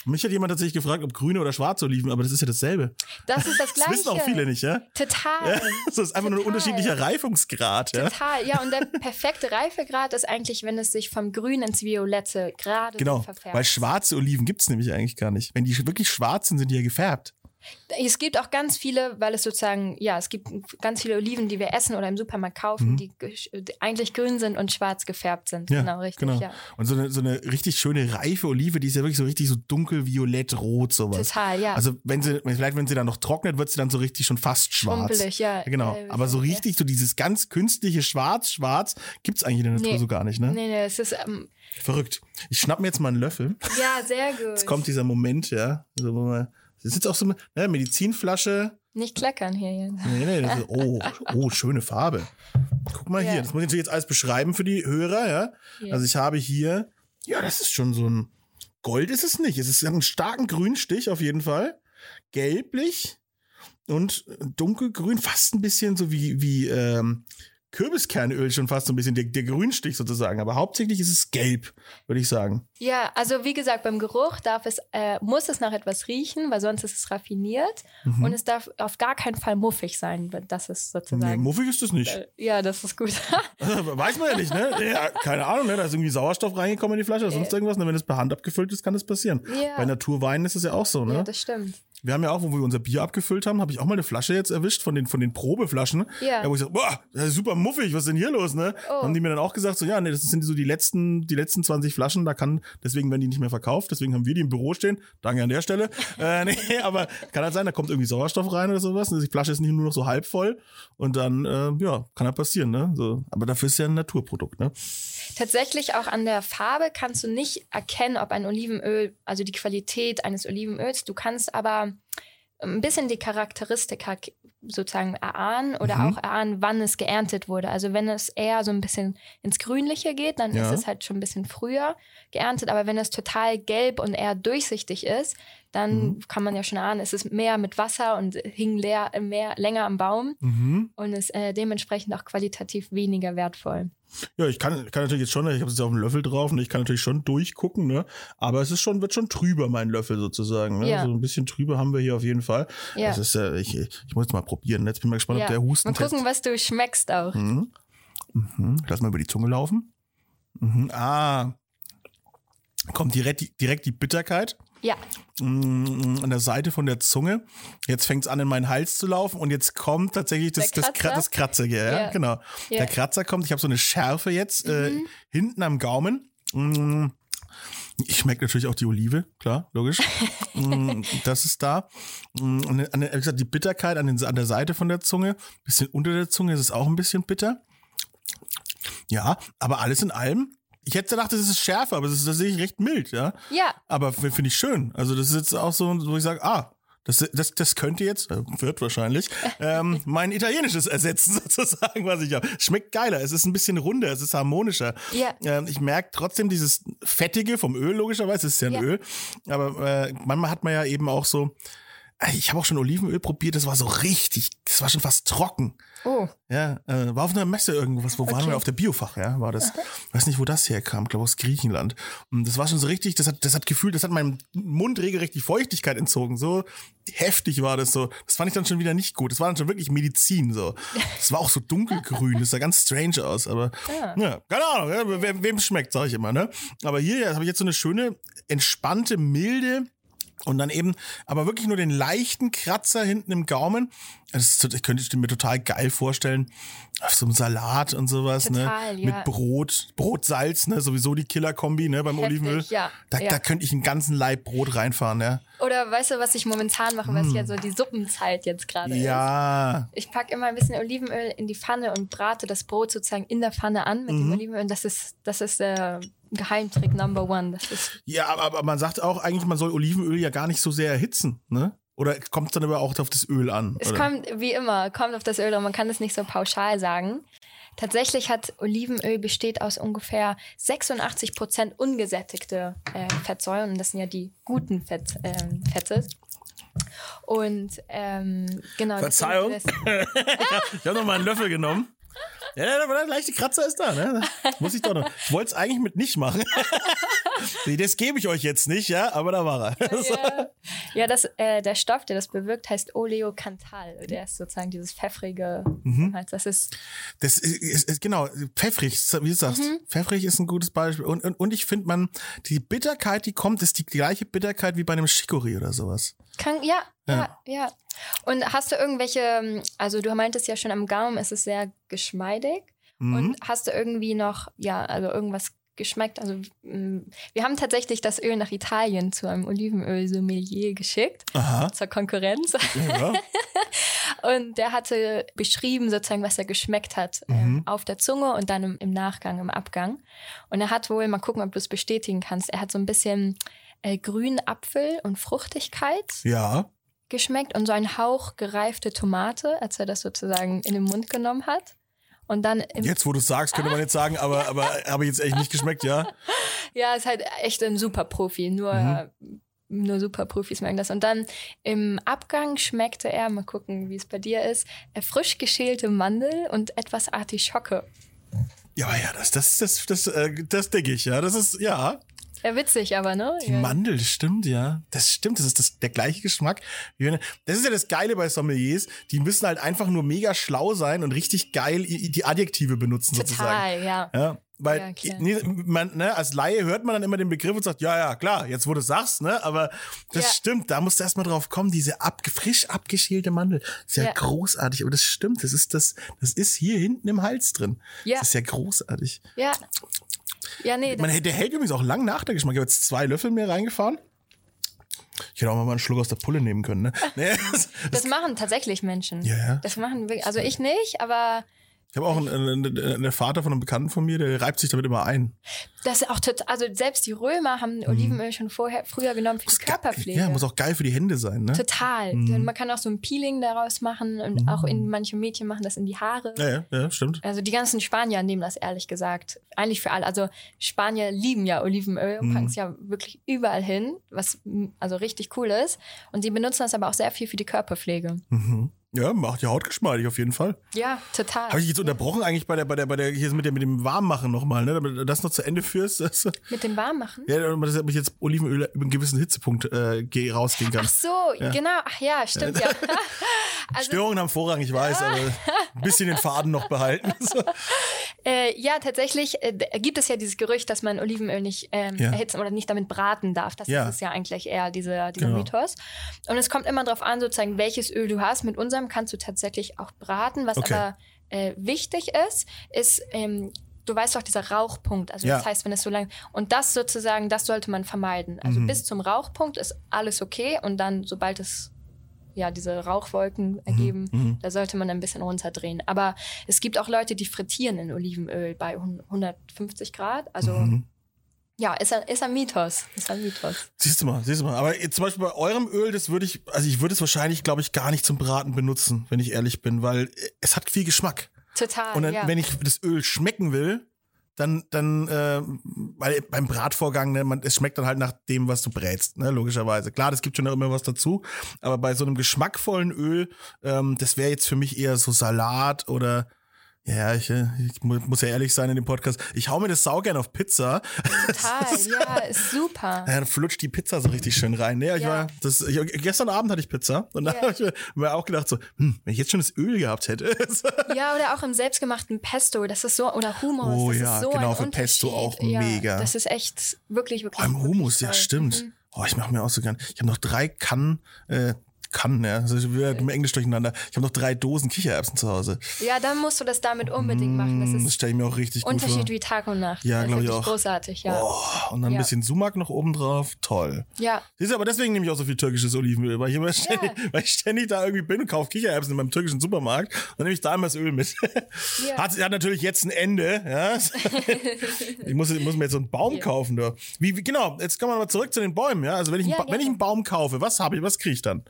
[SPEAKER 2] Mich hat jemand tatsächlich gefragt, ob grüne oder schwarze Oliven, aber das ist ja dasselbe.
[SPEAKER 3] Das ist das
[SPEAKER 2] Das
[SPEAKER 3] Gleiche.
[SPEAKER 2] wissen auch viele nicht, ja?
[SPEAKER 3] Total.
[SPEAKER 2] ja? Das ist einfach nur ein
[SPEAKER 3] Total.
[SPEAKER 2] unterschiedlicher Reifungsgrad, ja?
[SPEAKER 3] Total, ja, und der perfekte Reifegrad ist eigentlich, wenn es sich vom Grün ins Violette gerade so
[SPEAKER 2] Genau,
[SPEAKER 3] verfärbt.
[SPEAKER 2] weil schwarze Oliven gibt's nämlich eigentlich gar nicht. Wenn die wirklich schwarz sind, sind die ja gefärbt.
[SPEAKER 3] Es gibt auch ganz viele, weil es sozusagen, ja, es gibt ganz viele Oliven, die wir essen oder im Supermarkt kaufen, die, gesch- die eigentlich grün sind und schwarz gefärbt sind.
[SPEAKER 2] Mhm. Ja,
[SPEAKER 3] genau, richtig,
[SPEAKER 2] genau.
[SPEAKER 3] ja.
[SPEAKER 2] Und so eine, so eine richtig schöne reife Olive, die ist ja wirklich so richtig so dunkel, violett, rot, sowas.
[SPEAKER 3] Total, ja.
[SPEAKER 2] Also wenn sie, vielleicht wenn sie dann noch trocknet, wird sie dann so richtig schon fast schwarz.
[SPEAKER 3] Schrumpelig, ja.
[SPEAKER 2] Genau.
[SPEAKER 3] Äh,
[SPEAKER 2] Aber so
[SPEAKER 3] ja.
[SPEAKER 2] richtig, so dieses ganz künstliche Schwarz-Schwarz gibt's eigentlich in der Natur
[SPEAKER 3] Nee.
[SPEAKER 2] so gar nicht, ne?
[SPEAKER 3] Nee, nee, es ist, ähm,
[SPEAKER 2] Verrückt. Ich schnapp mir jetzt mal einen Löffel.
[SPEAKER 3] ja, sehr gut.
[SPEAKER 2] Jetzt kommt dieser Moment, ja. Also, wo man, das ist jetzt auch so eine ne, Medizinflasche.
[SPEAKER 3] Nicht kleckern hier jetzt.
[SPEAKER 2] Nee, nee, ist, oh, oh, schöne Farbe. Guck mal
[SPEAKER 3] Ja.
[SPEAKER 2] hier, das muss ich natürlich jetzt alles beschreiben für die Hörer, ja.
[SPEAKER 3] Ja.
[SPEAKER 2] Also ich habe hier, ja, das ist schon so ein, Gold ist es nicht. Es ist einen starken Grünstich auf jeden Fall. Gelblich und dunkelgrün, fast ein bisschen so wie, wie, ähm, Kürbiskernöl schon fast so ein bisschen, der, der Grünstich sozusagen. Aber hauptsächlich ist es gelb, würde ich sagen.
[SPEAKER 3] Ja, also wie gesagt, beim Geruch darf es, äh, muss es nach etwas riechen, weil sonst ist es raffiniert.
[SPEAKER 2] Mhm.
[SPEAKER 3] Und es darf auf gar keinen Fall muffig sein. Das ist
[SPEAKER 2] Nee,
[SPEAKER 3] sozusagen.
[SPEAKER 2] muffig ist das nicht.
[SPEAKER 3] äh, ja, das ist gut.
[SPEAKER 2] Weiß man ja nicht, ne? Ja, keine Ahnung, ne? Da ist irgendwie Sauerstoff reingekommen in die Flasche oder sonst irgendwas. Und wenn es per Hand abgefüllt ist, kann das passieren.
[SPEAKER 3] Ja.
[SPEAKER 2] Bei Naturweinen ist es ja auch so, ne?
[SPEAKER 3] ja, das stimmt.
[SPEAKER 2] Wir haben ja auch, wo wir unser Bier abgefüllt haben, habe ich auch mal eine Flasche jetzt erwischt von den, von den Probeflaschen.
[SPEAKER 3] Ja.
[SPEAKER 2] Wo ich sag, boah, das ist super muffig, was ist denn hier los, ne?
[SPEAKER 3] Oh.
[SPEAKER 2] Haben die mir dann auch gesagt, so, ja, nee, das sind so die letzten, die letzten 20 Flaschen, da kann, deswegen werden die nicht mehr verkauft, deswegen haben wir die im Büro stehen. Danke an der Stelle. äh, nee, aber kann halt sein, da kommt irgendwie Sauerstoff rein oder sowas. Und die Flasche ist nicht nur noch so halb voll. Und dann, äh, ja, kann halt passieren, ne? So, aber dafür ist ja ein Naturprodukt, ne?
[SPEAKER 3] Tatsächlich auch an der Farbe kannst du nicht erkennen, ob ein Olivenöl, also die Qualität eines Olivenöls, du kannst aber ein bisschen die Charakteristika sozusagen erahnen oder
[SPEAKER 2] Mhm.
[SPEAKER 3] auch erahnen, wann es geerntet wurde. Also wenn es eher so ein bisschen ins Grünliche geht, dann
[SPEAKER 2] Ja.
[SPEAKER 3] ist es halt schon ein bisschen früher geerntet. Aber wenn es total gelb und eher durchsichtig ist, dann
[SPEAKER 2] Mhm.
[SPEAKER 3] kann man ja schon ahnen, es ist mehr mit Wasser und hing leer, mehr, länger am Baum
[SPEAKER 2] Mhm.
[SPEAKER 3] und ist äh, dementsprechend auch qualitativ weniger wertvoll.
[SPEAKER 2] Ja, ich kann, kann natürlich jetzt schon, ich habe jetzt auf einen Löffel drauf und ich kann natürlich schon durchgucken, ne? Aber es ist schon, wird schon trüber, mein Löffel sozusagen. Ne?
[SPEAKER 3] Ja.
[SPEAKER 2] So ein bisschen trüber haben wir hier auf jeden Fall.
[SPEAKER 3] Ja.
[SPEAKER 2] Das ist ja, ich, ich muss jetzt mal probieren. Jetzt bin ich mal gespannt,
[SPEAKER 3] Ja.
[SPEAKER 2] ob der
[SPEAKER 3] Mal
[SPEAKER 2] Hustentest.
[SPEAKER 3] gucken, was du schmeckst auch.
[SPEAKER 2] Mhm. Mhm. Lass mal über die Zunge laufen. Mhm. Ah. Kommt direkt, die- direkt die Bitterkeit
[SPEAKER 3] Ja,
[SPEAKER 2] mm, an der Seite von der Zunge. Jetzt fängt es an, in meinen Hals zu laufen und jetzt kommt tatsächlich das, das,
[SPEAKER 3] Kratzer?
[SPEAKER 2] das Kratzige. Ja,
[SPEAKER 3] Ja.
[SPEAKER 2] genau.
[SPEAKER 3] Ja.
[SPEAKER 2] Der Kratzer kommt. Ich habe so eine Schärfe jetzt äh,
[SPEAKER 3] Mhm.
[SPEAKER 2] hinten am Gaumen. Ich schmecke natürlich auch die Olive, klar, logisch. Mm, das ist da. Mm, und an der, wie gesagt, die Bitterkeit an, den, an der Seite von der Zunge, bisschen unter der Zunge ist es auch ein bisschen bitter. Ja, aber alles in allem. Ich hätte gedacht, das ist schärfer, aber das ist tatsächlich recht mild, ja.
[SPEAKER 3] ja,
[SPEAKER 2] Aber finde ich schön. Also das ist jetzt auch so, wo ich sage, ah, das, das, das könnte jetzt, äh, wird wahrscheinlich, ähm, mein Italienisches ersetzen sozusagen, was ich habe. Schmeckt geiler, es ist ein bisschen runder, es ist harmonischer.
[SPEAKER 3] Ja.
[SPEAKER 2] Ähm, ich merke trotzdem dieses Fettige vom Öl, logischerweise, es ist ja ein
[SPEAKER 3] Ja.
[SPEAKER 2] Öl. Aber äh, manchmal hat man ja eben auch so, ich habe auch schon Olivenöl probiert, das war so richtig, das war schon fast trocken.
[SPEAKER 3] oh,
[SPEAKER 2] Ja, äh, war auf einer Messe irgendwas, wo waren
[SPEAKER 3] Okay.
[SPEAKER 2] wir? Auf der Biofach, ja, war das. Weiß nicht, wo das herkam, glaube aus Griechenland. Und das war schon so richtig, das hat, das hat gefühlt, das hat meinem Mund regelrecht die Feuchtigkeit entzogen. So heftig war das so. Das fand ich dann schon wieder nicht gut. Das war dann schon wirklich Medizin so. Das war auch so dunkelgrün, das sah ganz strange aus, aber
[SPEAKER 3] Ja.
[SPEAKER 2] ja, keine Ahnung, ja, wem, wem schmeckt, sag ich immer, ne? Aber hier habe ich jetzt so eine schöne, entspannte, milde, und dann eben, aber wirklich nur den leichten Kratzer hinten im Gaumen. Das ist, könnte ich mir total geil vorstellen. Auf so einem Salat und sowas,
[SPEAKER 3] Total,
[SPEAKER 2] ne?
[SPEAKER 3] ja.
[SPEAKER 2] Mit Brot, Brot, Salz, ne? Sowieso die Killer-Kombi, ne? Beim
[SPEAKER 3] Heftig,
[SPEAKER 2] Olivenöl.
[SPEAKER 3] ja,
[SPEAKER 2] Da,
[SPEAKER 3] ja.
[SPEAKER 2] da könnte ich einen ganzen Leib Brot reinfahren, ja.
[SPEAKER 3] Oder weißt du, was ich momentan mache, was ja so die Suppenzeit jetzt gerade ist?
[SPEAKER 2] Hm. Ja.
[SPEAKER 3] Ich packe immer ein bisschen Olivenöl in die Pfanne und brate das Brot sozusagen in der Pfanne an mit
[SPEAKER 2] Mhm.
[SPEAKER 3] dem Olivenöl. Das ist, das ist der Geheimtrick Number One. Das ist,
[SPEAKER 2] Ja, aber, aber man sagt auch eigentlich, man soll Olivenöl ja gar nicht so sehr erhitzen, ne? Oder kommt es dann aber auch auf das Öl an?
[SPEAKER 3] es
[SPEAKER 2] oder?
[SPEAKER 3] kommt wie immer, kommt auf das Öl und man kann es nicht so pauschal sagen. Tatsächlich hat Olivenöl besteht aus ungefähr 86 Prozent ungesättigte äh, Fettsäuren. Und das sind ja die guten Fett, ähm, Fette. Und ähm, genau. das
[SPEAKER 2] Verzeihung.
[SPEAKER 3] das-
[SPEAKER 2] Ich habe noch mal einen Löffel genommen. Ja, aber der leichte Kratzer ist da, ne? Muss ich doch noch. Ich wollte es eigentlich mit nicht machen. das gebe ich euch jetzt nicht, ja, aber da war er.
[SPEAKER 3] ja, ja das, äh, der Stoff, der das bewirkt, heißt Oleocanthal. Der ist sozusagen dieses pfeffrige.
[SPEAKER 2] Mhm.
[SPEAKER 3] Das ist
[SPEAKER 2] Das ist, ist, ist genau, pfeffrig, wie du sagst.
[SPEAKER 3] Mhm.
[SPEAKER 2] Pfeffrig ist ein gutes Beispiel. Und, und, und ich finde, man, die Bitterkeit, die kommt, ist die gleiche Bitterkeit wie bei einem Chicorée oder sowas.
[SPEAKER 3] Kann, ja,
[SPEAKER 2] Ja.
[SPEAKER 3] ja, ja. Und hast du irgendwelche, also du meintest ja schon am Gaumen ist es sehr geschmeidig.
[SPEAKER 2] Mhm.
[SPEAKER 3] Und hast du irgendwie noch, ja, also irgendwas geschmeckt? Also mh, wir haben tatsächlich das Öl nach Italien zu einem Olivenöl-Sommelier geschickt,
[SPEAKER 2] Aha.
[SPEAKER 3] zur Konkurrenz.
[SPEAKER 2] Ja.
[SPEAKER 3] Und der hatte beschrieben, sozusagen, was er geschmeckt hat ähm, auf der Zunge und dann im, im Nachgang, im Abgang. Und er hat wohl, mal gucken, ob du es bestätigen kannst, er hat so ein bisschen äh, grünen Apfel und Fruchtigkeit
[SPEAKER 2] ja.
[SPEAKER 3] geschmeckt und so ein Hauch gereifte Tomate, als er das sozusagen in den Mund genommen hat. Und dann
[SPEAKER 2] Jetzt, wo du sagst, könnte man jetzt sagen, aber, aber habe ich jetzt echt nicht geschmeckt, ja?
[SPEAKER 3] ja, ist halt echt ein super Profi. Nur
[SPEAKER 2] Mhm.
[SPEAKER 3] nur super Profis merken das. Und dann im Abgang schmeckte er, mal gucken, wie es bei dir ist, äh, frisch geschälte Mandel und etwas Artischocke.
[SPEAKER 2] Ja, ja, das, das, das, das, äh, das denke ich, ja. Das ist, ja.
[SPEAKER 3] Ja, witzig, aber, ne?
[SPEAKER 2] Die
[SPEAKER 3] ja.
[SPEAKER 2] Mandel, stimmt, ja. Das stimmt, das ist das, der gleiche Geschmack. Das ist ja das Geile bei Sommeliers. Die müssen halt einfach nur mega schlau sein und richtig geil die Adjektive benutzen, sozusagen.
[SPEAKER 3] Total, ja.
[SPEAKER 2] Ja, weil
[SPEAKER 3] Ja,
[SPEAKER 2] man, ne, als Laie hört man dann immer den Begriff und sagt, ja, ja, klar, jetzt wo du sagst, ne, aber das
[SPEAKER 3] Ja.
[SPEAKER 2] stimmt, da musst du erstmal drauf kommen, diese ab, frisch abgeschälte Mandel. Ist ja,
[SPEAKER 3] Ja.
[SPEAKER 2] großartig, aber das stimmt, das ist das, das ist hier hinten im Hals drin.
[SPEAKER 3] Ja.
[SPEAKER 2] Das ist ja großartig.
[SPEAKER 3] Ja. Ja, nee,
[SPEAKER 2] Man,
[SPEAKER 3] das,
[SPEAKER 2] der hält übrigens auch lang nach, der Geschmack. Ich habe jetzt zwei Löffel mehr reingefahren. Ich hätte auch mal einen Schluck aus der Pulle nehmen können, ne? nee, das,
[SPEAKER 3] das machen tatsächlich Menschen.
[SPEAKER 2] Ja, ja.
[SPEAKER 3] Das machen wirklich, also ich nicht, aber
[SPEAKER 2] ich habe auch einen, einen, einen Vater von einem Bekannten von mir, der reibt sich damit immer ein.
[SPEAKER 3] das ist auch total, also selbst die Römer haben Olivenöl schon vorher, früher genommen für die Körperpflege.
[SPEAKER 2] Mhm. Ja, muss auch geil für die Hände sein, ne?
[SPEAKER 3] Total.
[SPEAKER 2] Mhm.
[SPEAKER 3] Man kann auch so ein Peeling daraus machen und auch in manche Mädchen machen das in die Haare.
[SPEAKER 2] Ja, ja, ja, stimmt.
[SPEAKER 3] Also die ganzen Spanier nehmen das ehrlich gesagt eigentlich für alle. Also Spanier lieben ja Olivenöl
[SPEAKER 2] Mhm.
[SPEAKER 3] und packen es ja wirklich überall hin, was also richtig cool ist. Und sie benutzen das aber auch sehr viel für die Körperpflege.
[SPEAKER 2] Mhm. Ja, macht die Haut geschmeidig auf jeden Fall.
[SPEAKER 3] Ja, total.
[SPEAKER 2] Habe ich jetzt unterbrochen eigentlich bei der, bei der, bei der, hier mit dem, mit dem Warmmachen nochmal, ne? Damit du das noch zu Ende führst. Das,
[SPEAKER 3] Mit dem Warmmachen?
[SPEAKER 2] ja, damit ich jetzt Olivenöl über einen gewissen Hitzepunkt äh, geh- rausgehen kann.
[SPEAKER 3] Ach so, genau. Ach ja, stimmt ja. also,
[SPEAKER 2] Störungen haben Vorrang, ich weiß, aber ein bisschen den Faden noch behalten. So.
[SPEAKER 3] äh, ja, tatsächlich äh, gibt es ja dieses Gerücht, dass man Olivenöl nicht ähm,
[SPEAKER 2] Ja.
[SPEAKER 3] erhitzen oder nicht damit braten darf. Das
[SPEAKER 2] Ja.
[SPEAKER 3] ist ja eigentlich eher, dieser, dieser
[SPEAKER 2] Genau.
[SPEAKER 3] Mythos. Und es kommt immer darauf an, sozusagen, welches Öl du hast. Mit unserem kannst du tatsächlich auch braten. Was
[SPEAKER 2] Okay.
[SPEAKER 3] aber äh, wichtig ist, ist, ähm, du weißt doch, dieser Rauchpunkt. Also
[SPEAKER 2] Ja.
[SPEAKER 3] das heißt, wenn es so lang. Und das sozusagen, das sollte man vermeiden.
[SPEAKER 2] Mhm.
[SPEAKER 3] Also bis zum Rauchpunkt ist alles okay. Und dann, sobald es ja, diese Rauchwolken ergeben,
[SPEAKER 2] mhm.
[SPEAKER 3] da sollte man ein bisschen runterdrehen. Aber es gibt auch Leute, die frittieren in Olivenöl bei 150 Grad. Also
[SPEAKER 2] Mhm.
[SPEAKER 3] Ja, ist ein, ist ein Mythos. Ist ein Mythos.
[SPEAKER 2] Siehst du mal, siehst du mal. Aber zum Beispiel bei eurem Öl, das würde ich, also ich würde es wahrscheinlich, glaube ich, gar nicht zum Braten benutzen, wenn ich ehrlich bin, weil es hat viel Geschmack.
[SPEAKER 3] Total.
[SPEAKER 2] Und dann,
[SPEAKER 3] ja.
[SPEAKER 2] wenn ich das Öl schmecken will, dann, dann, äh, weil beim Bratvorgang, ne, man, es schmeckt dann halt nach dem, was du brätst, ne, logischerweise. Klar, das gibt schon immer was dazu, aber bei so einem geschmackvollen Öl, ähm, das wäre jetzt für mich eher so Salat oder ja, ich, äh, ich mu- muss ja ehrlich sein in dem Podcast. Ich hau mir das saugern auf Pizza.
[SPEAKER 3] Total, ja, ist super.
[SPEAKER 2] Ja, dann flutscht die Pizza so richtig schön rein. Nee, ich
[SPEAKER 3] Ja.
[SPEAKER 2] war, das, ich, gestern Abend hatte ich Pizza und da
[SPEAKER 3] Ja.
[SPEAKER 2] habe ich mir- mir auch gedacht so, hm, wenn ich jetzt schon das Öl gehabt hätte.
[SPEAKER 3] Ja, oder auch im selbstgemachten Pesto, das ist so, oder Hummus,
[SPEAKER 2] Oh
[SPEAKER 3] das
[SPEAKER 2] ja,
[SPEAKER 3] ist so
[SPEAKER 2] genau, für Pesto auch mega.
[SPEAKER 3] Das ist echt wirklich, wirklich.
[SPEAKER 2] Beim Hummus, ja, stimmt.
[SPEAKER 3] Mhm.
[SPEAKER 2] Oh, ich mache mir auch so gern. Ich habe noch drei Kannen, äh, Kannen, ja. Also ich will im Englisch durcheinander. Ich habe noch drei Dosen Kichererbsen zu Hause.
[SPEAKER 3] Ja, dann musst du das damit unbedingt machen. Das
[SPEAKER 2] Mm, Das
[SPEAKER 3] ist
[SPEAKER 2] stelle ich mir auch richtig gut
[SPEAKER 3] Unterschied
[SPEAKER 2] vor.
[SPEAKER 3] wie Tag und Nacht.
[SPEAKER 2] Ja,
[SPEAKER 3] Das ist
[SPEAKER 2] glaub ich auch.
[SPEAKER 3] Großartig, ja.
[SPEAKER 2] Oh, und dann ein
[SPEAKER 3] Ja.
[SPEAKER 2] bisschen Sumak noch oben drauf. Toll.
[SPEAKER 3] Ja,
[SPEAKER 2] Siehst du, aber deswegen nehme ich auch so viel türkisches Olivenöl, weil ich immer ständig, weil ich ständig da irgendwie bin und kaufe Kichererbsen in meinem türkischen Supermarkt. Dann nehme ich da immer das Öl mit.
[SPEAKER 3] Ja.
[SPEAKER 2] Hat, hat natürlich jetzt ein Ende. Ja? ich muss, ich muss mir jetzt so einen Baum
[SPEAKER 3] Ja.
[SPEAKER 2] kaufen. Da. Wie, wie, genau, jetzt kommen wir mal zurück zu den Bäumen. Ja? Also wenn ich, einen
[SPEAKER 3] Ja,
[SPEAKER 2] wenn ich einen Baum kaufe, was habe ich, was kriege ich dann?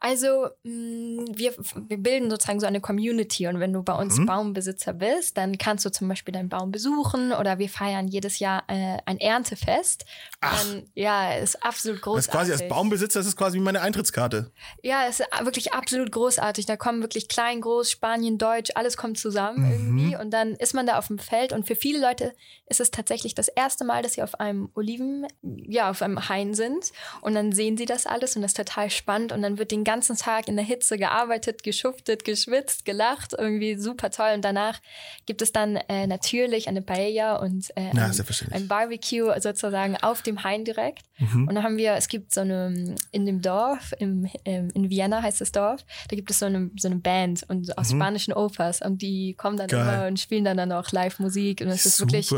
[SPEAKER 3] Also mh, wir, wir bilden sozusagen so eine Community und wenn du bei
[SPEAKER 2] Mhm.
[SPEAKER 3] uns Baumbesitzer bist, dann kannst du zum Beispiel deinen Baum besuchen oder wir feiern jedes Jahr äh, ein Erntefest.
[SPEAKER 2] Ach.
[SPEAKER 3] Dann, ja, ist absolut
[SPEAKER 2] Das
[SPEAKER 3] großartig.
[SPEAKER 2] ist quasi als Baumbesitzer, das ist quasi wie meine Eintrittskarte.
[SPEAKER 3] Ja, es ist wirklich absolut großartig. Da kommen wirklich klein, groß, Spanien, Deutsch, alles kommt zusammen
[SPEAKER 2] Mhm.
[SPEAKER 3] irgendwie. Und dann ist man da auf dem Feld. Und für viele Leute ist es tatsächlich das erste Mal, dass sie auf einem Oliven, ja, auf einem Hain sind. Und dann sehen sie das alles und das ist total spannend. Und dann wird den ganzen Tag in der Hitze gearbeitet, geschuftet, geschwitzt, gelacht. Irgendwie super toll. Und danach gibt es dann äh, natürlich eine Paella und äh,
[SPEAKER 2] Ja,
[SPEAKER 3] ein, ein Barbecue sozusagen auf dem Hain direkt. Und dann haben wir, es gibt so eine, in dem Dorf, im, ähm, in Vienna heißt das Dorf, da gibt es so eine, so eine Band und aus spanischen Opas und die kommen dann
[SPEAKER 2] Geil.
[SPEAKER 3] immer und spielen dann, dann auch Live-Musik und es ist wirklich.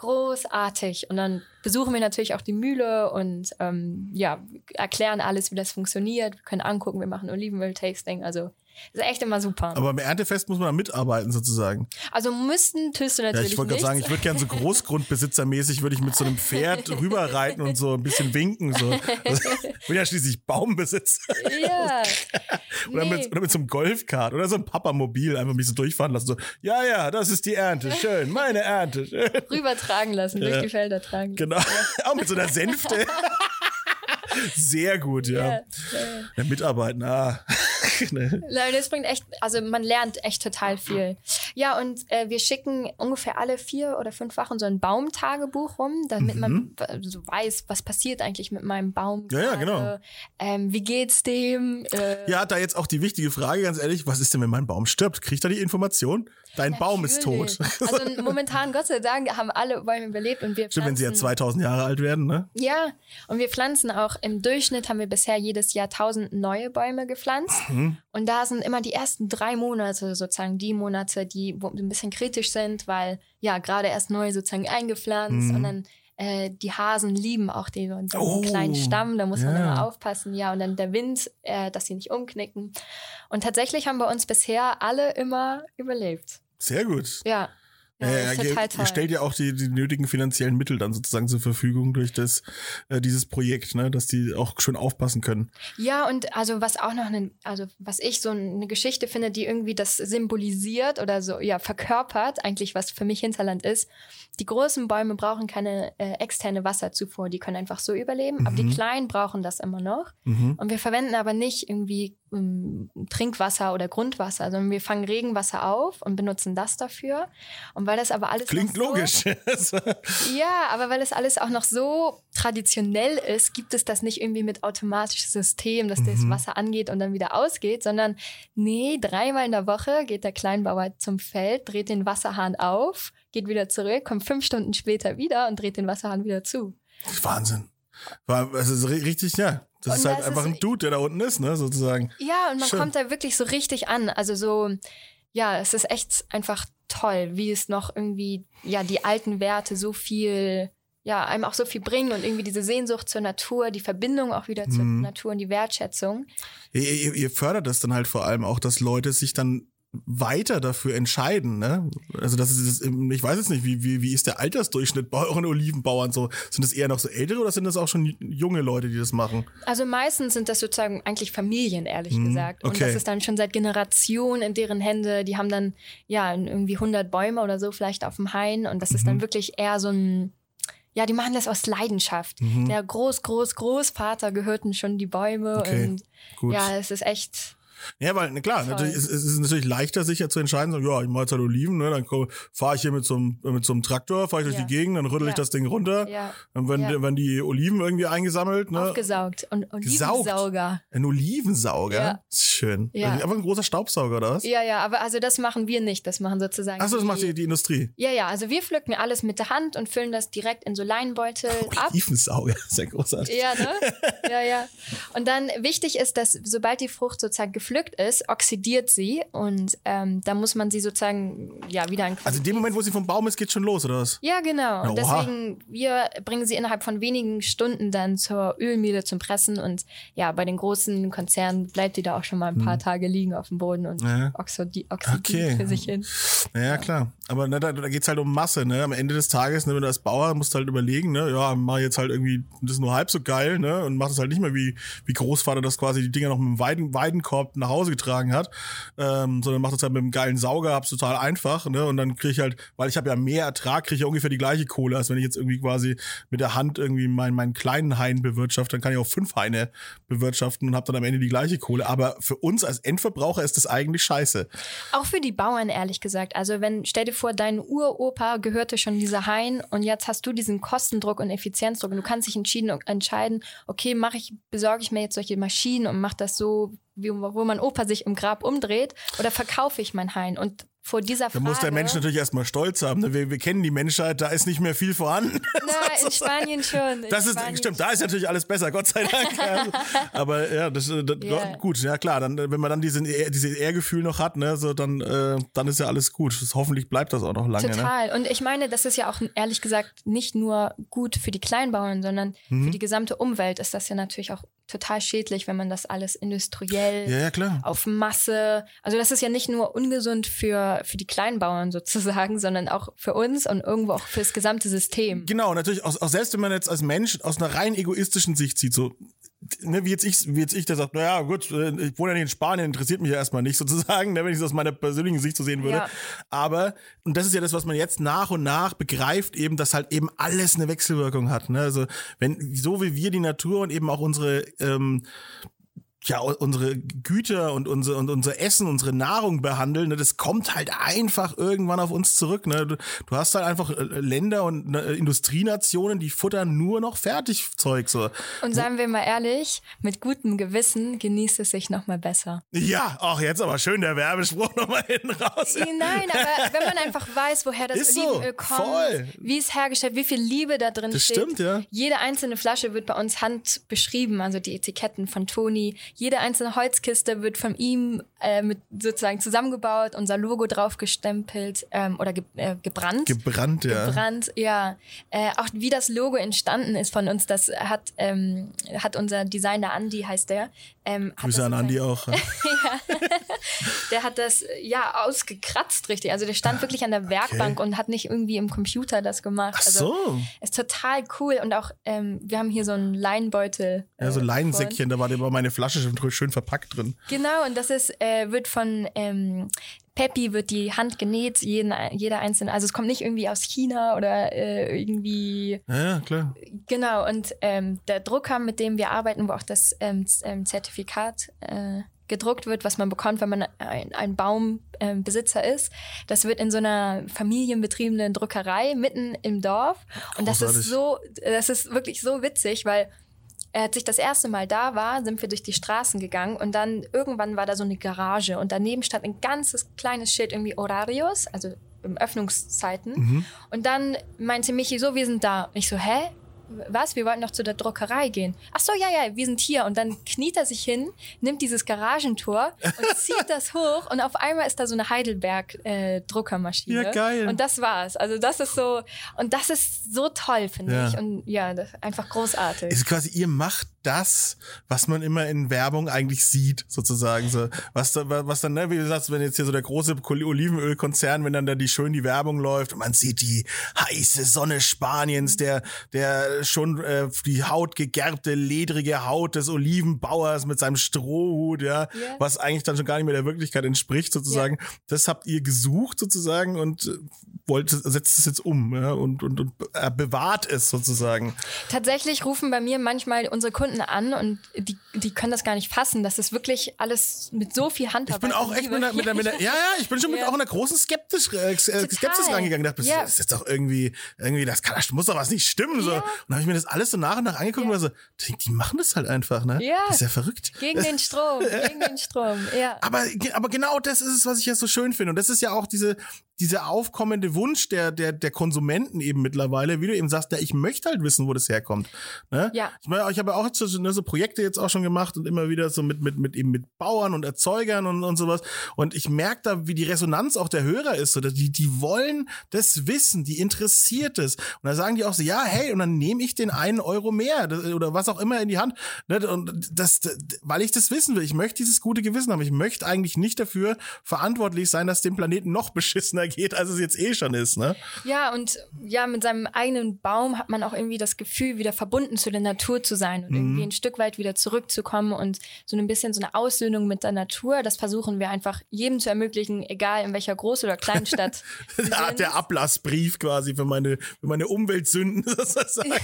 [SPEAKER 3] Großartig. Und dann besuchen wir natürlich auch die Mühle und ähm, ja, erklären alles, wie das funktioniert. Wir können angucken, wir machen Olivenöl-Tasting. Also ist echt immer super.
[SPEAKER 2] Aber beim Erntefest muss man da mitarbeiten sozusagen.
[SPEAKER 3] also müssen tust du
[SPEAKER 2] Ja,
[SPEAKER 3] natürlich
[SPEAKER 2] ich wollte gerade sagen, ich würde gerne so Großgrundbesitzermäßig, würde ich mit so einem Pferd rüberreiten und so ein bisschen winken. So. Ich bin ja schließlich Baumbesitzer.
[SPEAKER 3] ja.
[SPEAKER 2] Oder,
[SPEAKER 3] Nee.
[SPEAKER 2] mit, oder mit so einem Golfkart oder so ein Papamobil einfach ein bisschen durchfahren lassen. So, ja, ja, das ist die Ernte. Schön, meine Ernte. Schön.
[SPEAKER 3] rübertragen lassen,
[SPEAKER 2] Ja.
[SPEAKER 3] durch die Felder tragen.
[SPEAKER 2] Genau. Auch mit so einer Sänfte. Sehr gut, ja.
[SPEAKER 3] Ja,
[SPEAKER 2] ja. Mitarbeiten, ah. Ne.
[SPEAKER 3] Nein, das bringt echt, also man lernt echt total viel. Ja, und äh, wir schicken ungefähr alle vier oder fünf Wochen so ein Baumtagebuch rum, damit man so weiß, was passiert eigentlich mit meinem Baum.
[SPEAKER 2] Mhm. Ja, ja, genau.
[SPEAKER 3] Ähm, wie geht's dem? Äh,
[SPEAKER 2] Ja, da jetzt auch die wichtige Frage, ganz ehrlich, was ist denn, wenn mein Baum stirbt? Kriegt er die Information? Dein Baum ist tot.
[SPEAKER 3] natürlich. Also momentan, Gott sei Dank, haben alle Bäume überlebt und wir
[SPEAKER 2] Stimmt, wenn sie ja
[SPEAKER 3] pflanzen-
[SPEAKER 2] 2000 Jahre alt werden, ne?
[SPEAKER 3] Ja, und wir pflanzen auch im Durchschnitt haben wir bisher jedes Jahr 1000 neue Bäume gepflanzt.
[SPEAKER 2] Mhm.
[SPEAKER 3] Und da sind immer die ersten drei Monate sozusagen die Monate, die ein bisschen kritisch sind, weil ja gerade erst neu sozusagen eingepflanzt und dann äh, die Hasen lieben auch den, den.
[SPEAKER 2] Oh,
[SPEAKER 3] kleinen Stamm, da muss man
[SPEAKER 2] ja.
[SPEAKER 3] immer aufpassen, ja, und dann der Wind, äh, dass sie nicht umknicken. Und tatsächlich haben bei uns bisher alle immer überlebt.
[SPEAKER 2] Sehr gut.
[SPEAKER 3] Ja. Ja,
[SPEAKER 2] Ja, ja, ihr, stellt ja auch die, die nötigen finanziellen Mittel dann sozusagen zur Verfügung durch das, äh, dieses Projekt, ne, dass die auch schön aufpassen können.
[SPEAKER 3] Ja, und also was auch noch eine, also was ich so eine Geschichte finde, die irgendwie das symbolisiert oder so, ja, verkörpert, eigentlich was für mich Hinterland ist. Die großen Bäume brauchen keine äh, externe Wasserzufuhr, die können einfach so überleben, aber die kleinen brauchen das immer noch.
[SPEAKER 2] Mhm.
[SPEAKER 3] Und wir verwenden aber nicht irgendwie Trinkwasser oder Grundwasser, sondern wir fangen Regenwasser auf und benutzen das dafür. Und weil das aber alles
[SPEAKER 2] Klingt
[SPEAKER 3] so,
[SPEAKER 2] logisch.
[SPEAKER 3] ja, aber weil es alles auch noch so traditionell ist, gibt es das nicht irgendwie mit automatischem System, dass das
[SPEAKER 2] Mhm.
[SPEAKER 3] Wasser angeht und dann wieder ausgeht, sondern nee, dreimal in der Woche geht der Kleinbauer zum Feld, dreht den Wasserhahn auf, geht wieder zurück, kommt fünf Stunden später wieder und dreht den Wasserhahn wieder zu.
[SPEAKER 2] Wahnsinn. War, es ist ri- richtig, ja. Das
[SPEAKER 3] Und
[SPEAKER 2] ist halt
[SPEAKER 3] das
[SPEAKER 2] einfach
[SPEAKER 3] ist-
[SPEAKER 2] ein Dude, der da unten ist, ne, sozusagen.
[SPEAKER 3] Ja, und man
[SPEAKER 2] Schön.
[SPEAKER 3] kommt da wirklich so richtig an. Also so, ja, es ist echt einfach toll, wie es noch irgendwie, ja, die alten Werte so viel, ja, einem auch so viel bringen und irgendwie diese Sehnsucht zur Natur, die Verbindung auch wieder zur
[SPEAKER 2] Mhm.
[SPEAKER 3] Natur und die Wertschätzung.
[SPEAKER 2] Ihr, ihr, ihr fördert das dann halt vor allem auch, dass Leute sich dann weiter dafür entscheiden, ne? Also das ist, ich weiß jetzt nicht, wie, wie, wie ist der Altersdurchschnitt bei euren Olivenbauern so? Sind das eher noch so ältere oder sind das auch schon junge Leute, die das machen?
[SPEAKER 3] Also meistens sind das sozusagen eigentlich Familien, ehrlich
[SPEAKER 2] Mhm,
[SPEAKER 3] gesagt. Und
[SPEAKER 2] okay.
[SPEAKER 3] das ist dann schon seit Generationen in deren Hände. Die haben dann, ja, irgendwie 100 Bäume oder so vielleicht auf dem Hain. Und das ist
[SPEAKER 2] Mhm.
[SPEAKER 3] dann wirklich eher so ein, ja, die machen das aus Leidenschaft. Der Groß, Groß, Großvater gehörten schon die Bäume.
[SPEAKER 2] Okay,
[SPEAKER 3] Und
[SPEAKER 2] gut.
[SPEAKER 3] ja, es ist echt,
[SPEAKER 2] Ja, weil, klar, natürlich, es, es ist natürlich leichter, sicher zu entscheiden, so, ja, ich mache jetzt halt Oliven, ne, dann fahre ich hier mit so einem, mit so einem Traktor, fahre ich durch
[SPEAKER 3] Ja.
[SPEAKER 2] die Gegend, dann rüttel ich
[SPEAKER 3] Ja.
[SPEAKER 2] das Ding runter,
[SPEAKER 3] ja,
[SPEAKER 2] dann werden,
[SPEAKER 3] Ja.
[SPEAKER 2] die, werden die Oliven irgendwie eingesammelt, ne?
[SPEAKER 3] aufgesaugt. Und. Olivensauger.
[SPEAKER 2] Ein Olivensauger,
[SPEAKER 3] Ja.
[SPEAKER 2] ist schön.
[SPEAKER 3] Ja.
[SPEAKER 2] Einfach ein großer Staubsauger, oder was?
[SPEAKER 3] Ja, ja, aber also das machen wir nicht. Das machen sozusagen.
[SPEAKER 2] Achso, das macht die, die Industrie.
[SPEAKER 3] Ja, ja, also wir pflücken alles mit der Hand und füllen das direkt in so Leinbeutel ab.
[SPEAKER 2] Olivensauger, sehr großartig.
[SPEAKER 3] Ja, ne? Ja, ja. Und dann wichtig ist, dass sobald die Frucht sozusagen gepflückt ist, oxidiert sie und ähm, da muss man sie sozusagen ja wieder in
[SPEAKER 2] Also in dem Moment, wo sie vom Baum ist, geht schon los, oder was?
[SPEAKER 3] ja, genau. Und
[SPEAKER 2] Oha.
[SPEAKER 3] deswegen, wir bringen sie innerhalb von wenigen Stunden dann zur Ölmühle zum Pressen. Und ja, bei den großen Konzernen bleibt die da auch schon mal ein paar Tage liegen auf dem Boden und
[SPEAKER 2] Hm. Ja.
[SPEAKER 3] oxidi oxidiert
[SPEAKER 2] Okay.
[SPEAKER 3] für sich hin.
[SPEAKER 2] Naja, klar. Aber ne, da, da geht's halt um Masse, ne? Am Ende des Tages, ne, wenn du als Bauer musst du halt überlegen, ne, ja, mach jetzt halt irgendwie, das ist nur halb so geil, ne? Und mach das halt nicht mehr wie, wie Großvater das quasi die Dinger noch mit dem Weiden, Weidenkorb nach Hause getragen hat. Ähm, sondern mach das halt mit einem geilen Sauger, hab's total einfach, ne? Und dann krieg ich halt, weil ich habe ja mehr Ertrag, krieg ich ja ungefähr die gleiche Kohle, als wenn ich jetzt irgendwie quasi mit der Hand irgendwie meinen, meinen kleinen Hain bewirtschafte, dann kann ich auch fünf Haine bewirtschaften und hab dann am Ende die gleiche Kohle. Aber für uns als Endverbraucher ist das eigentlich scheiße.
[SPEAKER 3] Auch für die Bauern, ehrlich gesagt. Also wenn, stell dir vor, dein Uropa gehörte schon dieser Hain und jetzt hast du diesen Kostendruck und Effizienzdruck und du kannst dich entschieden, entscheiden, okay, mache ich, besorge ich mir jetzt solche Maschinen und mache das so, wo mein Opa sich im Grab umdreht oder verkaufe ich mein Hain? Und vor dieser
[SPEAKER 2] Da
[SPEAKER 3] Frage...
[SPEAKER 2] muss der Mensch natürlich erstmal stolz haben. ne? Wir, wir kennen die Menschheit, da ist nicht mehr viel vorhanden.
[SPEAKER 3] Na, in Spanien schon. in
[SPEAKER 2] Das ist,
[SPEAKER 3] Spanien
[SPEAKER 2] stimmt, da ist natürlich alles besser, Gott sei Dank. Also, aber ja, das, äh, das
[SPEAKER 3] Ja.
[SPEAKER 2] gut, ja klar, dann, wenn man dann diesen, Ehr- dieses Ehrgefühl noch hat, ne, so, dann, äh, dann ist ja alles gut. Hoffentlich bleibt das auch noch lange. Ne?
[SPEAKER 3] Total. Und ich meine, das ist ja auch ehrlich gesagt nicht nur gut für die Kleinbauern, sondern
[SPEAKER 2] Mhm.
[SPEAKER 3] für die gesamte Umwelt ist das ja natürlich auch total schädlich, wenn man das alles industriell
[SPEAKER 2] Ja, ja,
[SPEAKER 3] auf Masse. Also das ist ja nicht nur ungesund für, für die Kleinbauern sozusagen, sondern auch für uns und irgendwo auch für das gesamte System.
[SPEAKER 2] Genau, natürlich, auch, auch selbst wenn man jetzt als Mensch aus einer rein egoistischen Sicht sieht, so ne, wie jetzt ich, wie jetzt ich, der sagt, naja, gut, äh, ich wohne ja nicht in Spanien, interessiert mich ja erstmal nicht sozusagen, ne, wenn ich das aus meiner persönlichen Sicht so sehen würde.
[SPEAKER 3] Ja.
[SPEAKER 2] Aber, und das ist ja das, was man jetzt nach und nach begreift, eben, dass halt eben alles eine Wechselwirkung hat. Ne? Also, wenn, so wie wir die Natur und eben auch unsere, ähm, ja, unsere Güter und unser, und unser Essen, unsere Nahrung behandeln, ne, das kommt halt einfach irgendwann auf uns zurück. Ne? Du, du hast halt einfach äh, Länder und äh, Industrienationen, die futtern nur noch Fertigzeug. So.
[SPEAKER 3] Und seien wir mal ehrlich, mit gutem Gewissen genießt es sich nochmal besser.
[SPEAKER 2] Ja, auch jetzt aber schön der Werbespruch nochmal hinten raus. Ja.
[SPEAKER 3] Nein, aber wenn man einfach weiß, woher das
[SPEAKER 2] Ist so,
[SPEAKER 3] Olivenöl kommt,
[SPEAKER 2] voll.
[SPEAKER 3] wie es hergestellt, wie viel Liebe da drin
[SPEAKER 2] Das
[SPEAKER 3] steht.
[SPEAKER 2] stimmt, ja.
[SPEAKER 3] Jede einzelne Flasche wird bei uns hand beschrieben, also die Etiketten von Toni. Jede einzelne Holzkiste wird von ihm äh, mit sozusagen zusammengebaut, unser Logo drauf gestempelt ähm, oder ge äh, gebrannt.
[SPEAKER 2] Gebrannt, ja.
[SPEAKER 3] Gebrannt, ja. Äh, auch wie das Logo entstanden ist von uns, das hat, ähm, hat unser Designer Andy, heißt der. Ähm,
[SPEAKER 2] Grüße an Andi auch.
[SPEAKER 3] der hat das äh, ja ausgekratzt, richtig. Also der stand wirklich an der Werkbank und hat nicht irgendwie im Computer das gemacht.
[SPEAKER 2] Ach
[SPEAKER 3] also,
[SPEAKER 2] so.
[SPEAKER 3] Ist total cool. Und auch, ähm, wir haben hier so einen Leinbeutel.
[SPEAKER 2] Ja, so
[SPEAKER 3] äh,
[SPEAKER 2] Leinsäckchen, da war immer meine Flasche schon schön verpackt drin.
[SPEAKER 3] Genau, und das ist, äh, wird von ähm, Peppi wird die Hand genäht, jeden, jeder einzelne. Also es kommt nicht irgendwie aus China oder äh, irgendwie.
[SPEAKER 2] Ja, ja, klar.
[SPEAKER 3] Genau, und ähm, der Drucker, mit dem wir arbeiten, wo auch das ähm, ähm, Zertifikat äh, gedruckt wird, was man bekommt, wenn man ein, ein Baumbesitzer ist, das wird in so einer familienbetriebenen Druckerei mitten im Dorf. Und das
[SPEAKER 2] Großartig.
[SPEAKER 3] ist so, das ist wirklich so witzig, weil als ich das erste Mal da war, sind wir durch die Straßen gegangen und dann irgendwann war da so eine Garage und daneben stand ein ganzes kleines Schild irgendwie Horarios, also Öffnungszeiten. Und dann meinte Michi so, wir sind da. Und ich so, hä? Was? Wir wollten noch zu der Druckerei gehen. Ach so, ja, ja, wir sind hier. Und dann kniet er sich hin, nimmt dieses Garagentor und zieht das hoch und auf einmal ist da so eine Heidelberg-Druckermaschine.
[SPEAKER 2] Ja, geil.
[SPEAKER 3] Und das war's. Also das ist so, und das ist so toll, finde
[SPEAKER 2] Ja.
[SPEAKER 3] ich. Und ja, das ist einfach großartig.
[SPEAKER 2] ist quasi, ihr macht das, was man immer in Werbung eigentlich sieht, sozusagen. So, was, was dann, ne, wie du sagst, wenn jetzt hier so der große Olivenölkonzern, wenn dann da die schön die Werbung läuft und man sieht die heiße Sonne Spaniens, der, der schon äh, die Haut gegerbte, ledrige Haut des Olivenbauers mit seinem Strohhut, ja,
[SPEAKER 3] Ja.
[SPEAKER 2] was eigentlich dann schon gar nicht mehr der Wirklichkeit entspricht, sozusagen. Das habt ihr gesucht, sozusagen, und äh, wollt, setzt es jetzt um, ja, und, und, und äh, bewahrt es sozusagen.
[SPEAKER 3] Tatsächlich rufen bei mir manchmal unsere Kunden an und die, die können das gar nicht fassen. Das ist wirklich alles mit so viel Handarbeit.
[SPEAKER 2] Ich bin auch echt mit einer, mit einer, mit einer ja, ja, ich bin schon mit
[SPEAKER 3] Ja.
[SPEAKER 2] auch einer großen Skeptisch, äh, äh, Skepsis rangegangen. Ich dachte,
[SPEAKER 3] Ja.
[SPEAKER 2] das ist jetzt doch irgendwie, irgendwie, das kann, das muss doch was nicht stimmen. So.
[SPEAKER 3] Ja.
[SPEAKER 2] Und dann habe ich mir das alles so nach und nach angeguckt und war so, die, die machen das halt einfach, ne?
[SPEAKER 3] Ja.
[SPEAKER 2] Das ist ja verrückt.
[SPEAKER 3] Gegen den Strom, gegen den Strom, ja.
[SPEAKER 2] Aber, aber genau das ist es, was ich ja so schön finde. Und das ist ja auch diese, dieser aufkommende Wunsch der, der, der Konsumenten eben mittlerweile, wie du eben sagst, ja, ich möchte halt wissen, wo das herkommt. Ne?
[SPEAKER 3] Ja.
[SPEAKER 2] Ich meine, ich habe auch ne, so Projekte jetzt auch schon gemacht und immer wieder so mit, mit, mit eben mit Bauern und Erzeugern und, und sowas. Und ich merke da, wie die Resonanz auch der Hörer ist. So, die, die wollen das wissen, die interessiert es. Und da sagen die auch so, ja, hey, und dann nehme ich den einen Euro mehr das- oder was auch immer in die Hand. Ne? Und das, das, weil ich das wissen will. Ich möchte dieses gute Gewissen haben. Ich möchte eigentlich nicht dafür verantwortlich sein, dass dem Planeten noch beschissener geht, als es jetzt eh schon ist. Ne?
[SPEAKER 3] Ja, und ja, mit seinem eigenen Baum hat man auch irgendwie das Gefühl, wieder verbunden zu der Natur zu sein und
[SPEAKER 2] Mhm.
[SPEAKER 3] Irgendwie ein Stück weit wieder zurückzukommen und so ein bisschen so eine Aussöhnung mit der Natur. Das versuchen wir einfach jedem zu ermöglichen, egal in welcher Groß- oder Kleinstadt.
[SPEAKER 2] Der, Ablassbrief quasi für meine, für meine Umweltsünden sozusagen.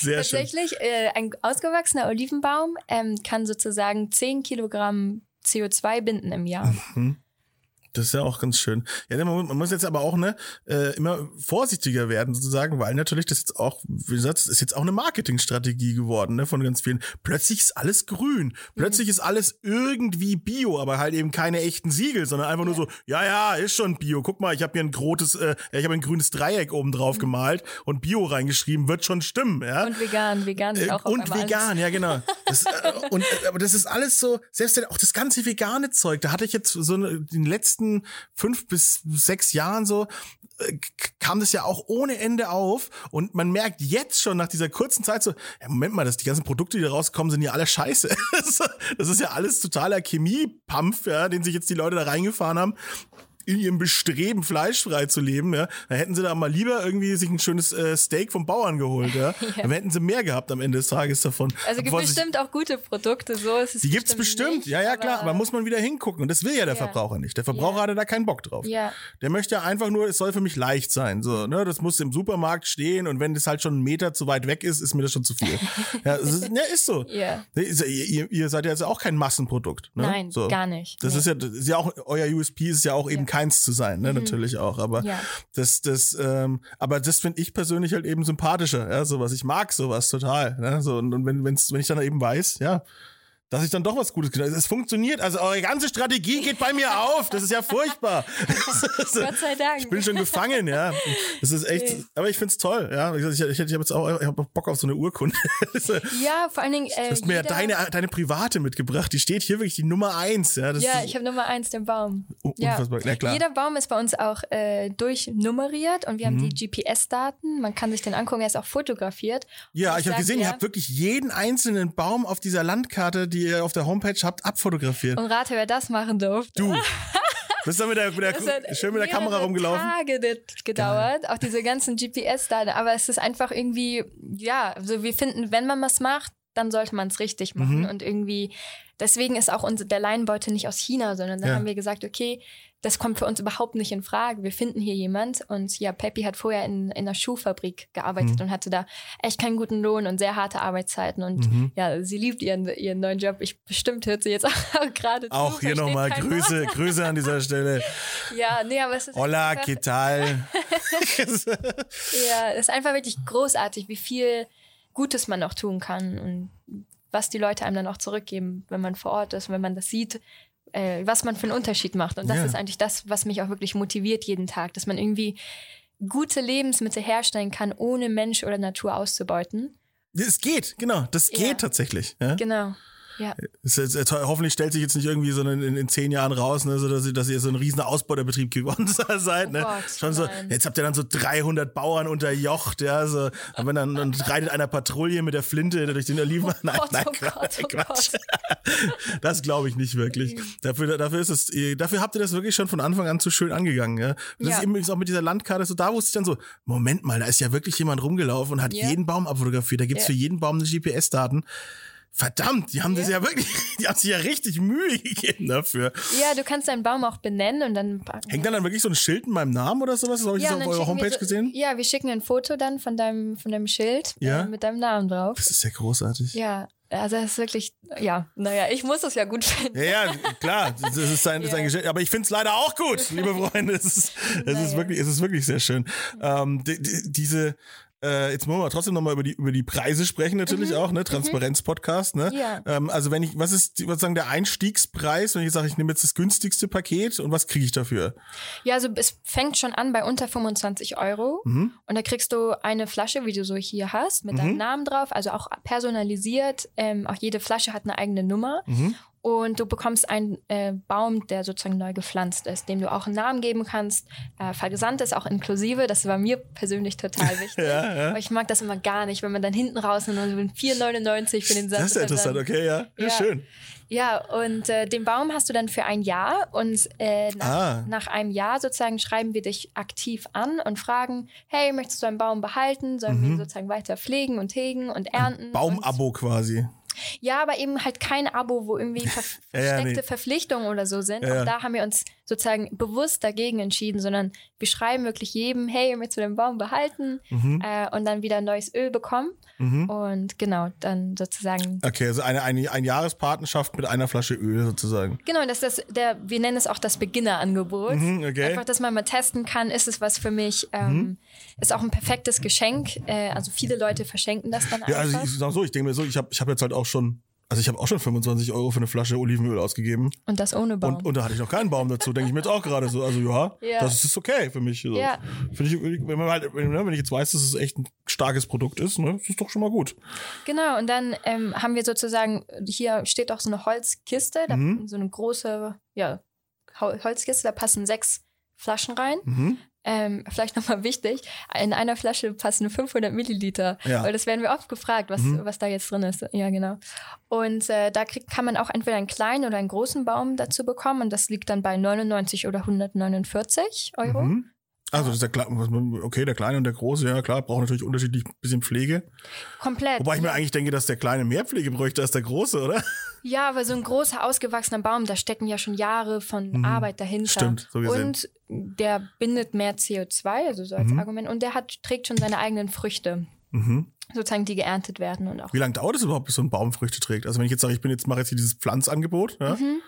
[SPEAKER 2] Sehr schön.
[SPEAKER 3] Tatsächlich, äh, ein ausgewachsener Olivenbaum ähm, kann sozusagen 10 Kilogramm CO2 binden im Jahr.
[SPEAKER 2] Das ist ja auch ganz schön. Ja, man, mu- man muss jetzt aber auch ne, äh, immer vorsichtiger werden, sozusagen, weil natürlich das jetzt auch, wie gesagt, das ist jetzt auch eine Marketingstrategie geworden, ne, von ganz vielen. Plötzlich ist alles grün. Plötzlich ist alles irgendwie Bio, aber halt eben keine echten Siegel, sondern einfach nur so, ja, ja, ist schon Bio. Guck mal, ich habe hier ein rotes, äh, ich habe ein grünes Dreieck oben drauf gemalt und Bio reingeschrieben, wird schon stimmen, ja.
[SPEAKER 3] Und vegan, vegan ist
[SPEAKER 2] Äh,
[SPEAKER 3] auch
[SPEAKER 2] und vegan,
[SPEAKER 3] alles.
[SPEAKER 2] ja genau. Das, äh, und, äh, aber das ist alles so, selbst auch das ganze vegane Zeug, da hatte ich jetzt so eine, in den letzten fünf bis sechs Jahren so, äh, kam das ja auch ohne Ende auf und man merkt jetzt schon nach dieser kurzen Zeit so, ja, Moment mal, dass die ganzen Produkte, die da rauskommen, sind ja alle scheiße. Das ist- das ist ja alles totaler Chemiepampf, ja, den sich jetzt die Leute da reingefahren haben. In ihrem Bestreben, fleischfrei zu leben, ja, dann hätten sie da mal lieber irgendwie sich ein schönes äh, Steak vom Bauern geholt, ja. Dann hätten sie mehr gehabt am Ende des Tages davon.
[SPEAKER 3] Also gibt bestimmt auch gute Produkte, so ist es
[SPEAKER 2] die gibt's bestimmt,
[SPEAKER 3] nicht,
[SPEAKER 2] ja, ja, klar, aber muss man wieder hingucken. Und das will ja der
[SPEAKER 3] Ja.
[SPEAKER 2] Verbraucher nicht. Der Verbraucher
[SPEAKER 3] Ja.
[SPEAKER 2] hatte da keinen Bock drauf.
[SPEAKER 3] Ja.
[SPEAKER 2] Der möchte ja einfach nur, es soll für mich leicht sein. So, ne? Das muss im Supermarkt stehen und wenn das halt schon einen Meter zu weit weg ist, ist mir das schon zu viel. ja, ist, ja, ist so.
[SPEAKER 3] Ja.
[SPEAKER 2] Ne, ja- Ihr, ihr seid ja jetzt auch kein Massenprodukt. Ne?
[SPEAKER 3] Nein,
[SPEAKER 2] so.
[SPEAKER 3] gar nicht.
[SPEAKER 2] Das
[SPEAKER 3] Nee.
[SPEAKER 2] ist ja, ist ja auch, euer USP ist ja auch eben
[SPEAKER 3] Ja.
[SPEAKER 2] Keins zu sein, ne? Natürlich auch. Aber
[SPEAKER 3] Ja.
[SPEAKER 2] das, das, ähm, aber das finde ich persönlich halt eben sympathischer, ja, sowas. Ich mag sowas total. Ne? So, und, und wenn, wenn's, wenn ich dann eben weiß, ja, dass ich dann doch was Gutes getan habe. Es funktioniert. Also eure ganze Strategie geht bei mir auf. Das ist ja furchtbar.
[SPEAKER 3] Gott sei Dank.
[SPEAKER 2] Ich bin schon gefangen, ja. Das ist echt,
[SPEAKER 3] Nee.
[SPEAKER 2] aber ich find's toll, ja. Ich, ich, ich, ich habe jetzt auch, ich hab auch Bock auf so eine Urkunde. Du
[SPEAKER 3] ja, vor allen Dingen. Äh,
[SPEAKER 2] hast mir ja deine, deine private mitgebracht. Die steht hier wirklich die Nummer eins, ja. Das
[SPEAKER 3] Ja,
[SPEAKER 2] ist
[SPEAKER 3] ich habe Nummer eins den Baum.
[SPEAKER 2] un-
[SPEAKER 3] Ja.
[SPEAKER 2] unfassbar. Ja, klar.
[SPEAKER 3] Jeder Baum ist bei uns auch äh, durchnummeriert und wir haben
[SPEAKER 2] Mhm.
[SPEAKER 3] die GPS-Daten. Man kann sich den angucken, er ist auch fotografiert.
[SPEAKER 2] Ja,
[SPEAKER 3] Und
[SPEAKER 2] ich habe gesehen, ihr habt wirklich jeden einzelnen Baum auf dieser Landkarte, die ihr auf der Homepage habt, abfotografiert.
[SPEAKER 3] Und rate, wer das machen durfte.
[SPEAKER 2] Du. Bist du mit der, mit der, schön mit der Kamera rumgelaufen?
[SPEAKER 3] Tage das gedauert, auch diese ganzen GPS-Daten. Aber es ist einfach irgendwie, ja, also wir finden, wenn man was macht, dann sollte man es richtig machen.
[SPEAKER 2] Mhm.
[SPEAKER 3] Und irgendwie, deswegen ist auch unser, der Leinbeutel nicht aus China, sondern dann
[SPEAKER 2] Ja.
[SPEAKER 3] haben wir gesagt, okay, das kommt für uns überhaupt nicht in Frage. Wir finden hier jemand. Und ja, Peppi hat vorher in, in einer Schuhfabrik gearbeitet
[SPEAKER 2] Mhm.
[SPEAKER 3] und hatte da echt keinen guten Lohn und sehr harte Arbeitszeiten. Und
[SPEAKER 2] Mhm.
[SPEAKER 3] ja, sie liebt ihren, ihren neuen Job. Ich bestimmt hört sie jetzt auch gerade zu.
[SPEAKER 2] Auch hier nochmal Grüße,
[SPEAKER 3] Wort.
[SPEAKER 2] Grüße an dieser Stelle.
[SPEAKER 3] Ja, nee, aber es ist
[SPEAKER 2] Hola,
[SPEAKER 3] einfach-
[SPEAKER 2] ¿qué tal?
[SPEAKER 3] Ja, es ist einfach wirklich großartig, wie viel Gutes man auch tun kann und was die Leute einem dann auch zurückgeben, wenn man vor Ort ist, wenn man das sieht, äh, was man für einen Unterschied macht. Und das
[SPEAKER 2] Ja.
[SPEAKER 3] ist eigentlich das, was mich auch wirklich motiviert jeden Tag, dass man irgendwie gute Lebensmittel herstellen kann, ohne Mensch oder Natur auszubeuten.
[SPEAKER 2] Es geht, genau. Das geht
[SPEAKER 3] Ja.
[SPEAKER 2] tatsächlich. Ja?
[SPEAKER 3] Genau. Ja.
[SPEAKER 2] Es es, hoffentlich stellt sich jetzt nicht irgendwie so in, in, zehn Jahren raus, ne, so dass, ihr, dass ihr so ein riesen Ausbeuterbetrieb geworden seid. Ne?
[SPEAKER 3] Oh Gott,
[SPEAKER 2] Schon so,
[SPEAKER 3] nein.
[SPEAKER 2] jetzt habt ihr dann so 300 Bauern unterjocht, ja, so, und wenn dann, dann reitet einer Patrouille mit der Flinte durch den Oliven. nein,
[SPEAKER 3] Gott,
[SPEAKER 2] nein,
[SPEAKER 3] oh
[SPEAKER 2] Quatsch,
[SPEAKER 3] Gott, oh
[SPEAKER 2] Quatsch. Das glaube ich nicht wirklich. Dafür, dafür ist es, dafür habt ihr das wirklich schon von Anfang an zu schön angegangen, ja. Das
[SPEAKER 3] Ja.
[SPEAKER 2] ist eben auch mit dieser Landkarte so, da wusste ich dann so, Moment mal, da ist ja wirklich jemand rumgelaufen und hat
[SPEAKER 3] Ja.
[SPEAKER 2] jeden Baum abfotografiert. Da gibt's
[SPEAKER 3] Ja.
[SPEAKER 2] für jeden Baum eine GPS-Daten. Verdammt, die haben das ja wirklich, die haben sich ja richtig Mühe gegeben dafür.
[SPEAKER 3] ja, du kannst deinen Baum auch benennen und dann
[SPEAKER 2] Hängt dann dann wirklich so ein Schild in meinem Namen oder sowas? Das habe ich
[SPEAKER 3] ja,
[SPEAKER 2] das auf eurer Homepage
[SPEAKER 3] so,
[SPEAKER 2] gesehen?
[SPEAKER 3] Ja, wir schicken ein Foto dann von deinem, von deinem Schild
[SPEAKER 2] Ja?
[SPEAKER 3] äh, mit deinem Namen drauf.
[SPEAKER 2] Das ist ja großartig.
[SPEAKER 3] Ja, also das ist wirklich, ja, naja, ich muss es ja gut finden.
[SPEAKER 2] Ja, ja, klar, das ist sein, ist ein
[SPEAKER 3] Ja.
[SPEAKER 2] Geschenk. Aber ich finde es leider auch gut, liebe Freunde. Es ist, es ist,
[SPEAKER 3] Naja.
[SPEAKER 2] wirklich, es ist wirklich sehr schön. Ähm, die, die, diese, äh, jetzt wollen wir trotzdem nochmal über die, über die Preise sprechen, natürlich auch, ne? Transparenz-Podcast, ne?
[SPEAKER 3] Mhm. Ja.
[SPEAKER 2] Ähm, also wenn ich, was ist die- was sagen der Einstiegspreis, wenn ich sage, ich nehme jetzt das günstigste Paket und was kriege ich dafür?
[SPEAKER 3] Ja, also es fängt schon an bei unter 25 Euro.
[SPEAKER 2] Mhm.
[SPEAKER 3] Und da kriegst du eine Flasche, wie du so hier hast, mit
[SPEAKER 2] Mhm.
[SPEAKER 3] deinem Namen drauf, also auch personalisiert. Ähm, auch jede Flasche hat eine eigene Nummer.
[SPEAKER 2] Mhm.
[SPEAKER 3] Und du bekommst einen äh, Baum, der sozusagen neu gepflanzt ist, dem du auch einen Namen geben kannst. Äh, versandt ist auch inklusive. Das war mir persönlich total wichtig.
[SPEAKER 2] Ja, ja.
[SPEAKER 3] Aber ich mag das immer gar nicht, wenn man dann hinten raus und so 4,99 für den Sand.
[SPEAKER 2] Das ist ja interessant, okay, ja. Ja, schön.
[SPEAKER 3] Ja, und äh, den Baum hast du dann für ein Jahr und äh, nach,
[SPEAKER 2] Ah.
[SPEAKER 3] nach einem Jahr sozusagen schreiben wir dich aktiv an und fragen, hey, möchtest du einen Baum behalten? Sollen wir ihn sozusagen weiter pflegen und hegen und ernten?
[SPEAKER 2] Baumabo quasi.
[SPEAKER 3] Ja, aber eben halt kein Abo, wo irgendwie ver
[SPEAKER 2] Ja,
[SPEAKER 3] versteckte
[SPEAKER 2] nee.
[SPEAKER 3] Verpflichtungen oder so sind.
[SPEAKER 2] Ja.
[SPEAKER 3] Auch da haben wir uns sozusagen bewusst dagegen entschieden, sondern wir schreiben wirklich jedem, hey, möchtest du den Baum behalten?
[SPEAKER 2] Mhm.
[SPEAKER 3] Äh, und dann wieder neues Öl bekommen.
[SPEAKER 2] Mhm.
[SPEAKER 3] Und genau, dann sozusagen
[SPEAKER 2] Okay, also eine, eine, eine Jahrespartnerschaft mit einer Flasche Öl sozusagen.
[SPEAKER 3] Genau, das ist das, der, wir nennen es auch das Beginnerangebot.
[SPEAKER 2] Mhm, okay.
[SPEAKER 3] Einfach, dass man mal testen kann, ist es was für mich. Ähm,
[SPEAKER 2] Mhm.
[SPEAKER 3] Ist auch ein perfektes Geschenk. Äh, also viele Leute verschenken das dann
[SPEAKER 2] Ja, also
[SPEAKER 3] einfach.
[SPEAKER 2] ich sag so, ich denke mir so, ich habe ich hab jetzt halt auch schon, also ich habe auch schon 25 Euro für eine Flasche Olivenöl ausgegeben.
[SPEAKER 3] und das ohne Baum.
[SPEAKER 2] Und, und da hatte ich noch keinen Baum dazu, denke ich mir jetzt auch gerade so. Also ja,
[SPEAKER 3] Ja.
[SPEAKER 2] das ist okay für mich. So.
[SPEAKER 3] Ja.
[SPEAKER 2] Finde ich, wenn, man halt, wenn, wenn ich jetzt weiß, dass es echt ein starkes Produkt ist, ne, das ist doch schon mal gut.
[SPEAKER 3] Genau, und dann ähm, haben wir sozusagen, hier steht auch so eine Holzkiste,
[SPEAKER 2] Mhm.
[SPEAKER 3] so eine große ja, Hol- Holzkiste, da passen sechs Flaschen rein.
[SPEAKER 2] Mhm.
[SPEAKER 3] Ähm, vielleicht nochmal wichtig, in einer Flasche passen 500 Milliliter.
[SPEAKER 2] Ja.
[SPEAKER 3] Weil das werden wir oft gefragt, was,
[SPEAKER 2] Mhm.
[SPEAKER 3] was da jetzt drin ist. Ja, genau. Und äh, da kriegt, kann man auch entweder einen kleinen oder einen großen Baum dazu bekommen. Und das liegt dann bei 99 oder 149 Euro.
[SPEAKER 2] Mhm. Also das ist der kleine, okay, der kleine und der große, ja klar, brauchen natürlich unterschiedlich ein bisschen Pflege.
[SPEAKER 3] Komplett.
[SPEAKER 2] Wobei ich mir eigentlich denke, dass der kleine mehr Pflege bräuchte als der große, oder?
[SPEAKER 3] Ja, aber so ein großer, ausgewachsener Baum, da stecken ja schon Jahre von
[SPEAKER 2] Mhm.
[SPEAKER 3] Arbeit dahinter.
[SPEAKER 2] Stimmt, so gesehen.
[SPEAKER 3] Und der bindet mehr CO2, also so als
[SPEAKER 2] Mhm.
[SPEAKER 3] Argument. Und der hat, trägt schon seine eigenen Früchte,
[SPEAKER 2] Mhm.
[SPEAKER 3] sozusagen, die geerntet werden und auch.
[SPEAKER 2] Wie lange dauert es überhaupt, bis so ein Baum Früchte trägt? Also wenn ich jetzt sage, ich bin jetzt mache jetzt hier dieses Pflanzangebot, ja?
[SPEAKER 3] Mhm.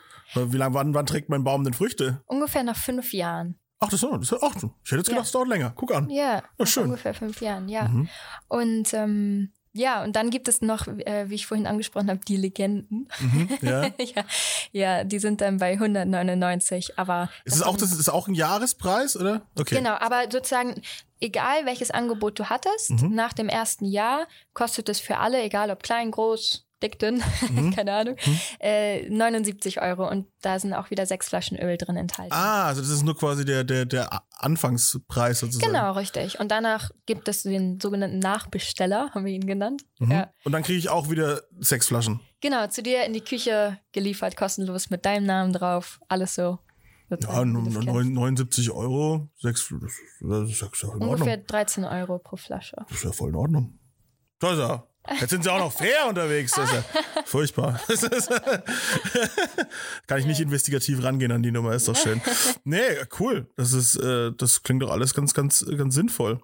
[SPEAKER 2] Wie lange, wann, wann trägt mein Baum denn Früchte?
[SPEAKER 3] Ungefähr nach fünf Jahren.
[SPEAKER 2] Ach, das ist, ach, ich hätte jetzt gedacht, es dauert länger. Guck an.
[SPEAKER 3] Ja, nach
[SPEAKER 2] schön.
[SPEAKER 3] ungefähr fünf Jahren, ja.
[SPEAKER 2] Mhm.
[SPEAKER 3] Und ähm, ja, und dann gibt es noch, äh, wie ich vorhin angesprochen habe, die Legenden.
[SPEAKER 2] Mhm. Ja.
[SPEAKER 3] ja, ja, die sind dann bei 199, aber
[SPEAKER 2] Ist es auch, das ist auch ein Jahrespreis, oder? Okay.
[SPEAKER 3] Genau, aber sozusagen, egal welches Angebot du hattest,
[SPEAKER 2] Mhm.
[SPEAKER 3] nach dem ersten Jahr kostet es für alle, egal ob klein, groß, dick, dünn,
[SPEAKER 2] Mhm.
[SPEAKER 3] keine Ahnung, äh, 79 Euro und da sind auch wieder sechs Flaschen Öl drin enthalten.
[SPEAKER 2] Ah, also das ist nur quasi der, der, der Anfangspreis sozusagen.
[SPEAKER 3] Genau, richtig. Und danach gibt es den sogenannten Nachbesteller, haben wir ihn genannt.
[SPEAKER 2] Mhm.
[SPEAKER 3] Ja.
[SPEAKER 2] Und dann kriege ich auch wieder sechs Flaschen.
[SPEAKER 3] Genau, zu dir in die Küche geliefert, kostenlos mit deinem Namen drauf, alles so.
[SPEAKER 2] Ja,
[SPEAKER 3] sozusagen, wie du das kennst.
[SPEAKER 2] neun- 79 Euro, sechs, das, ist ja in
[SPEAKER 3] Ungefähr
[SPEAKER 2] Ordnung.
[SPEAKER 3] 13 Euro pro Flasche.
[SPEAKER 2] Das ist ja voll in Ordnung. Ist er. Jetzt sind sie auch noch fair unterwegs. Das ist ja furchtbar. Ist, kann ich nicht investigativ rangehen an die Nummer, ist doch schön. Nee, cool. Das ist, äh, das klingt doch alles ganz, ganz, ganz sinnvoll.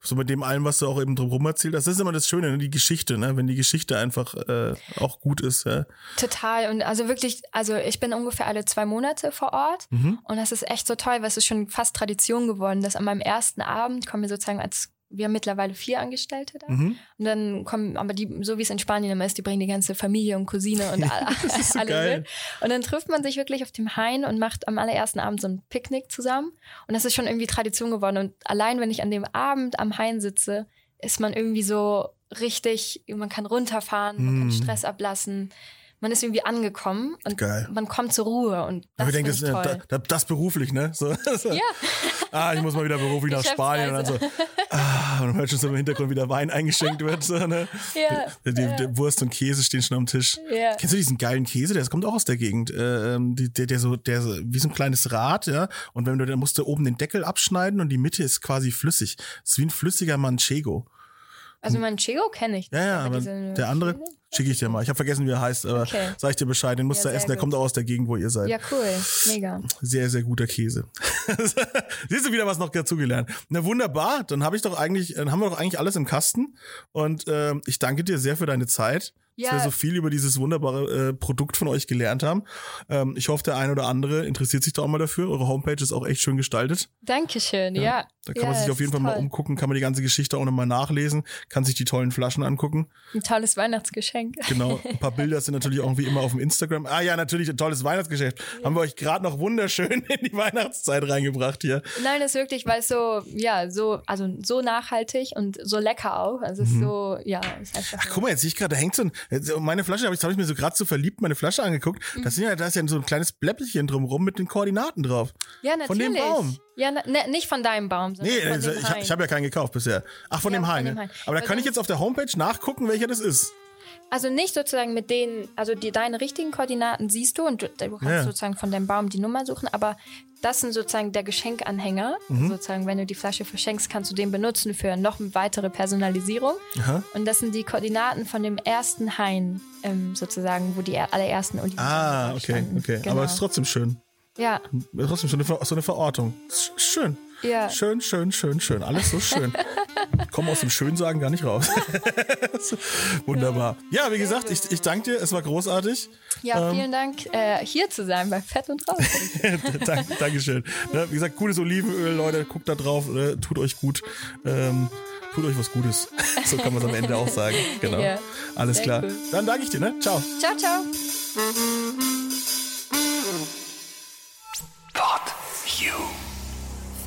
[SPEAKER 2] So mit dem allem, was du auch eben drumherum erzählt hast. Das ist immer das Schöne, ne? die Geschichte, ne? Wenn die Geschichte einfach äh, auch gut ist, ja.
[SPEAKER 3] Total. Und also wirklich, also ich bin ungefähr alle zwei Monate vor Ort.
[SPEAKER 2] Mhm.
[SPEAKER 3] Und das ist echt so toll, weil es ist schon fast Tradition geworden, dass an meinem ersten Abend kommen wir sozusagen als wir haben mittlerweile vier Angestellte da.
[SPEAKER 2] Mhm.
[SPEAKER 3] Und dann kommen, aber die, so wie es in Spanien immer ist, die bringen die ganze Familie und Cousine und alle,
[SPEAKER 2] ist so
[SPEAKER 3] alle
[SPEAKER 2] geil.
[SPEAKER 3] mit. Und dann trifft man sich wirklich auf dem Hain und macht am allerersten Abend so ein Picknick zusammen. Und das ist schon irgendwie Tradition geworden. Und allein, wenn ich an dem Abend am Hain sitze, ist man irgendwie so richtig, man kann runterfahren, man
[SPEAKER 2] Mm.
[SPEAKER 3] kann Stress ablassen. Man ist irgendwie angekommen und
[SPEAKER 2] Geil.
[SPEAKER 3] man kommt zur Ruhe und
[SPEAKER 2] Aber
[SPEAKER 3] das
[SPEAKER 2] ich denke, das,
[SPEAKER 3] toll.
[SPEAKER 2] da, da, das beruflich, ne? So, so.
[SPEAKER 3] Ja.
[SPEAKER 2] Ah, ich muss mal wieder beruflich nach Spanien und dann so. Ah, und man hört schon so im Hintergrund, wie der Wein eingeschenkt wird. So, ne?
[SPEAKER 3] Ja,
[SPEAKER 2] Die, die,
[SPEAKER 3] ja.
[SPEAKER 2] Wurst und Käse stehen schon am Tisch.
[SPEAKER 3] Ja.
[SPEAKER 2] Kennst du diesen geilen Käse? Der kommt auch aus der Gegend. Äh, ähm, die, der, der so, der so, wie so ein kleines Rad, ja. Und wenn du, dann musst du oben den Deckel abschneiden und die Mitte ist quasi flüssig. Das ist wie ein flüssiger Manchego.
[SPEAKER 3] Also Manchego kenne ich.
[SPEAKER 2] Ja, ja, aber
[SPEAKER 3] diese-
[SPEAKER 2] der andere schicke ich dir mal. Ich habe vergessen, wie er heißt, aber
[SPEAKER 3] Okay.
[SPEAKER 2] sag ich dir Bescheid. Den musst
[SPEAKER 3] Ja,
[SPEAKER 2] du essen.
[SPEAKER 3] sehr
[SPEAKER 2] Der kommt
[SPEAKER 3] gut.
[SPEAKER 2] auch aus der Gegend, wo ihr seid.
[SPEAKER 3] Ja, cool. Mega.
[SPEAKER 2] Sehr, sehr guter Käse. Siehst du wieder was noch dazugelernt? Na wunderbar, dann habe ich doch eigentlich, dann haben wir doch eigentlich alles im Kasten. Und ähm, ich danke dir sehr für deine Zeit. Dass
[SPEAKER 3] Ja.
[SPEAKER 2] wir so viel über dieses wunderbare äh, Produkt von euch gelernt haben. Ähm, ich hoffe, der ein oder andere interessiert sich da auch mal dafür. Eure Homepage ist auch echt schön gestaltet.
[SPEAKER 3] Dankeschön, ja.
[SPEAKER 2] Da kann man
[SPEAKER 3] Ja,
[SPEAKER 2] sich auf jeden Fall
[SPEAKER 3] ist
[SPEAKER 2] mal
[SPEAKER 3] toll.
[SPEAKER 2] umgucken, kann man die ganze Geschichte auch nochmal nachlesen, kann sich die tollen Flaschen angucken.
[SPEAKER 3] Ein tolles Weihnachtsgeschenk.
[SPEAKER 2] Genau, ein paar Bilder sind natürlich auch wie immer auf dem Instagram. Ah ja, natürlich ein tolles Weihnachtsgeschäft. Haben wir euch gerade noch wunderschön in die Weihnachtszeit reingebracht hier.
[SPEAKER 3] Nein, das ist wirklich, weil es so, ja, so, also so nachhaltig und so lecker auch. Also es ist so, ja, ist einfach.
[SPEAKER 2] Mhm. Ach, guck mal, jetzt sehe ich gerade, da hängt so ein, meine Flasche, habe ich, hab ich mir so gerade so verliebt meine Flasche angeguckt.
[SPEAKER 3] Mhm.
[SPEAKER 2] Das sind ja, da ist ja so ein kleines Bläppelchen drumrum mit den Koordinaten drauf.
[SPEAKER 3] ja, natürlich.
[SPEAKER 2] von dem Baum.
[SPEAKER 3] Ja, na, ne, nicht von deinem Baum,
[SPEAKER 2] Nee,
[SPEAKER 3] von
[SPEAKER 2] also, ich, hab- ich habe ja keinen gekauft bisher. Ach, von
[SPEAKER 3] Ja,
[SPEAKER 2] dem
[SPEAKER 3] von
[SPEAKER 2] Hain.
[SPEAKER 3] dem
[SPEAKER 2] ne?
[SPEAKER 3] Hain.
[SPEAKER 2] Aber da kann ich jetzt auf der Homepage nachgucken, welcher das ist.
[SPEAKER 3] Also nicht sozusagen mit denen, also die, deine richtigen Koordinaten siehst du und du, du kannst
[SPEAKER 2] Ja.
[SPEAKER 3] sozusagen von deinem Baum die Nummer suchen, aber das sind sozusagen der Geschenkanhänger.
[SPEAKER 2] Mhm.
[SPEAKER 3] Sozusagen, wenn du die Flasche verschenkst, kannst du den benutzen für noch eine weitere Personalisierung.
[SPEAKER 2] Aha.
[SPEAKER 3] Und das sind die Koordinaten von dem ersten Hain, ähm, sozusagen, wo die er- allerersten Oliven
[SPEAKER 2] Ah, okay,
[SPEAKER 3] standen.
[SPEAKER 2] okay.
[SPEAKER 3] Genau.
[SPEAKER 2] Aber es ist trotzdem schön.
[SPEAKER 3] ja,
[SPEAKER 2] Trotzdem schon so eine Verortung. Schön.
[SPEAKER 3] Ja.
[SPEAKER 2] Schön, schön, schön, schön. Alles so schön. Komm aus dem Schönsagen gar nicht raus. Wunderbar. Ja, wie gesagt, ich, ich danke dir. Es war großartig.
[SPEAKER 3] Ja,
[SPEAKER 2] Ähm.
[SPEAKER 3] vielen Dank, äh, hier zu sein bei Fett und Rauch.
[SPEAKER 2] Dank, Dankeschön. Ne, wie gesagt, gutes Olivenöl, Leute. Guckt da drauf. Ne, tut euch gut. Ähm, tut euch was Gutes. So kann man es am Ende auch sagen. Genau.
[SPEAKER 3] Ja,
[SPEAKER 2] Alles klar.
[SPEAKER 3] cool.
[SPEAKER 2] Dann danke ich dir. Ne? Ciao.
[SPEAKER 3] ciao, ciao.
[SPEAKER 1] Pod You.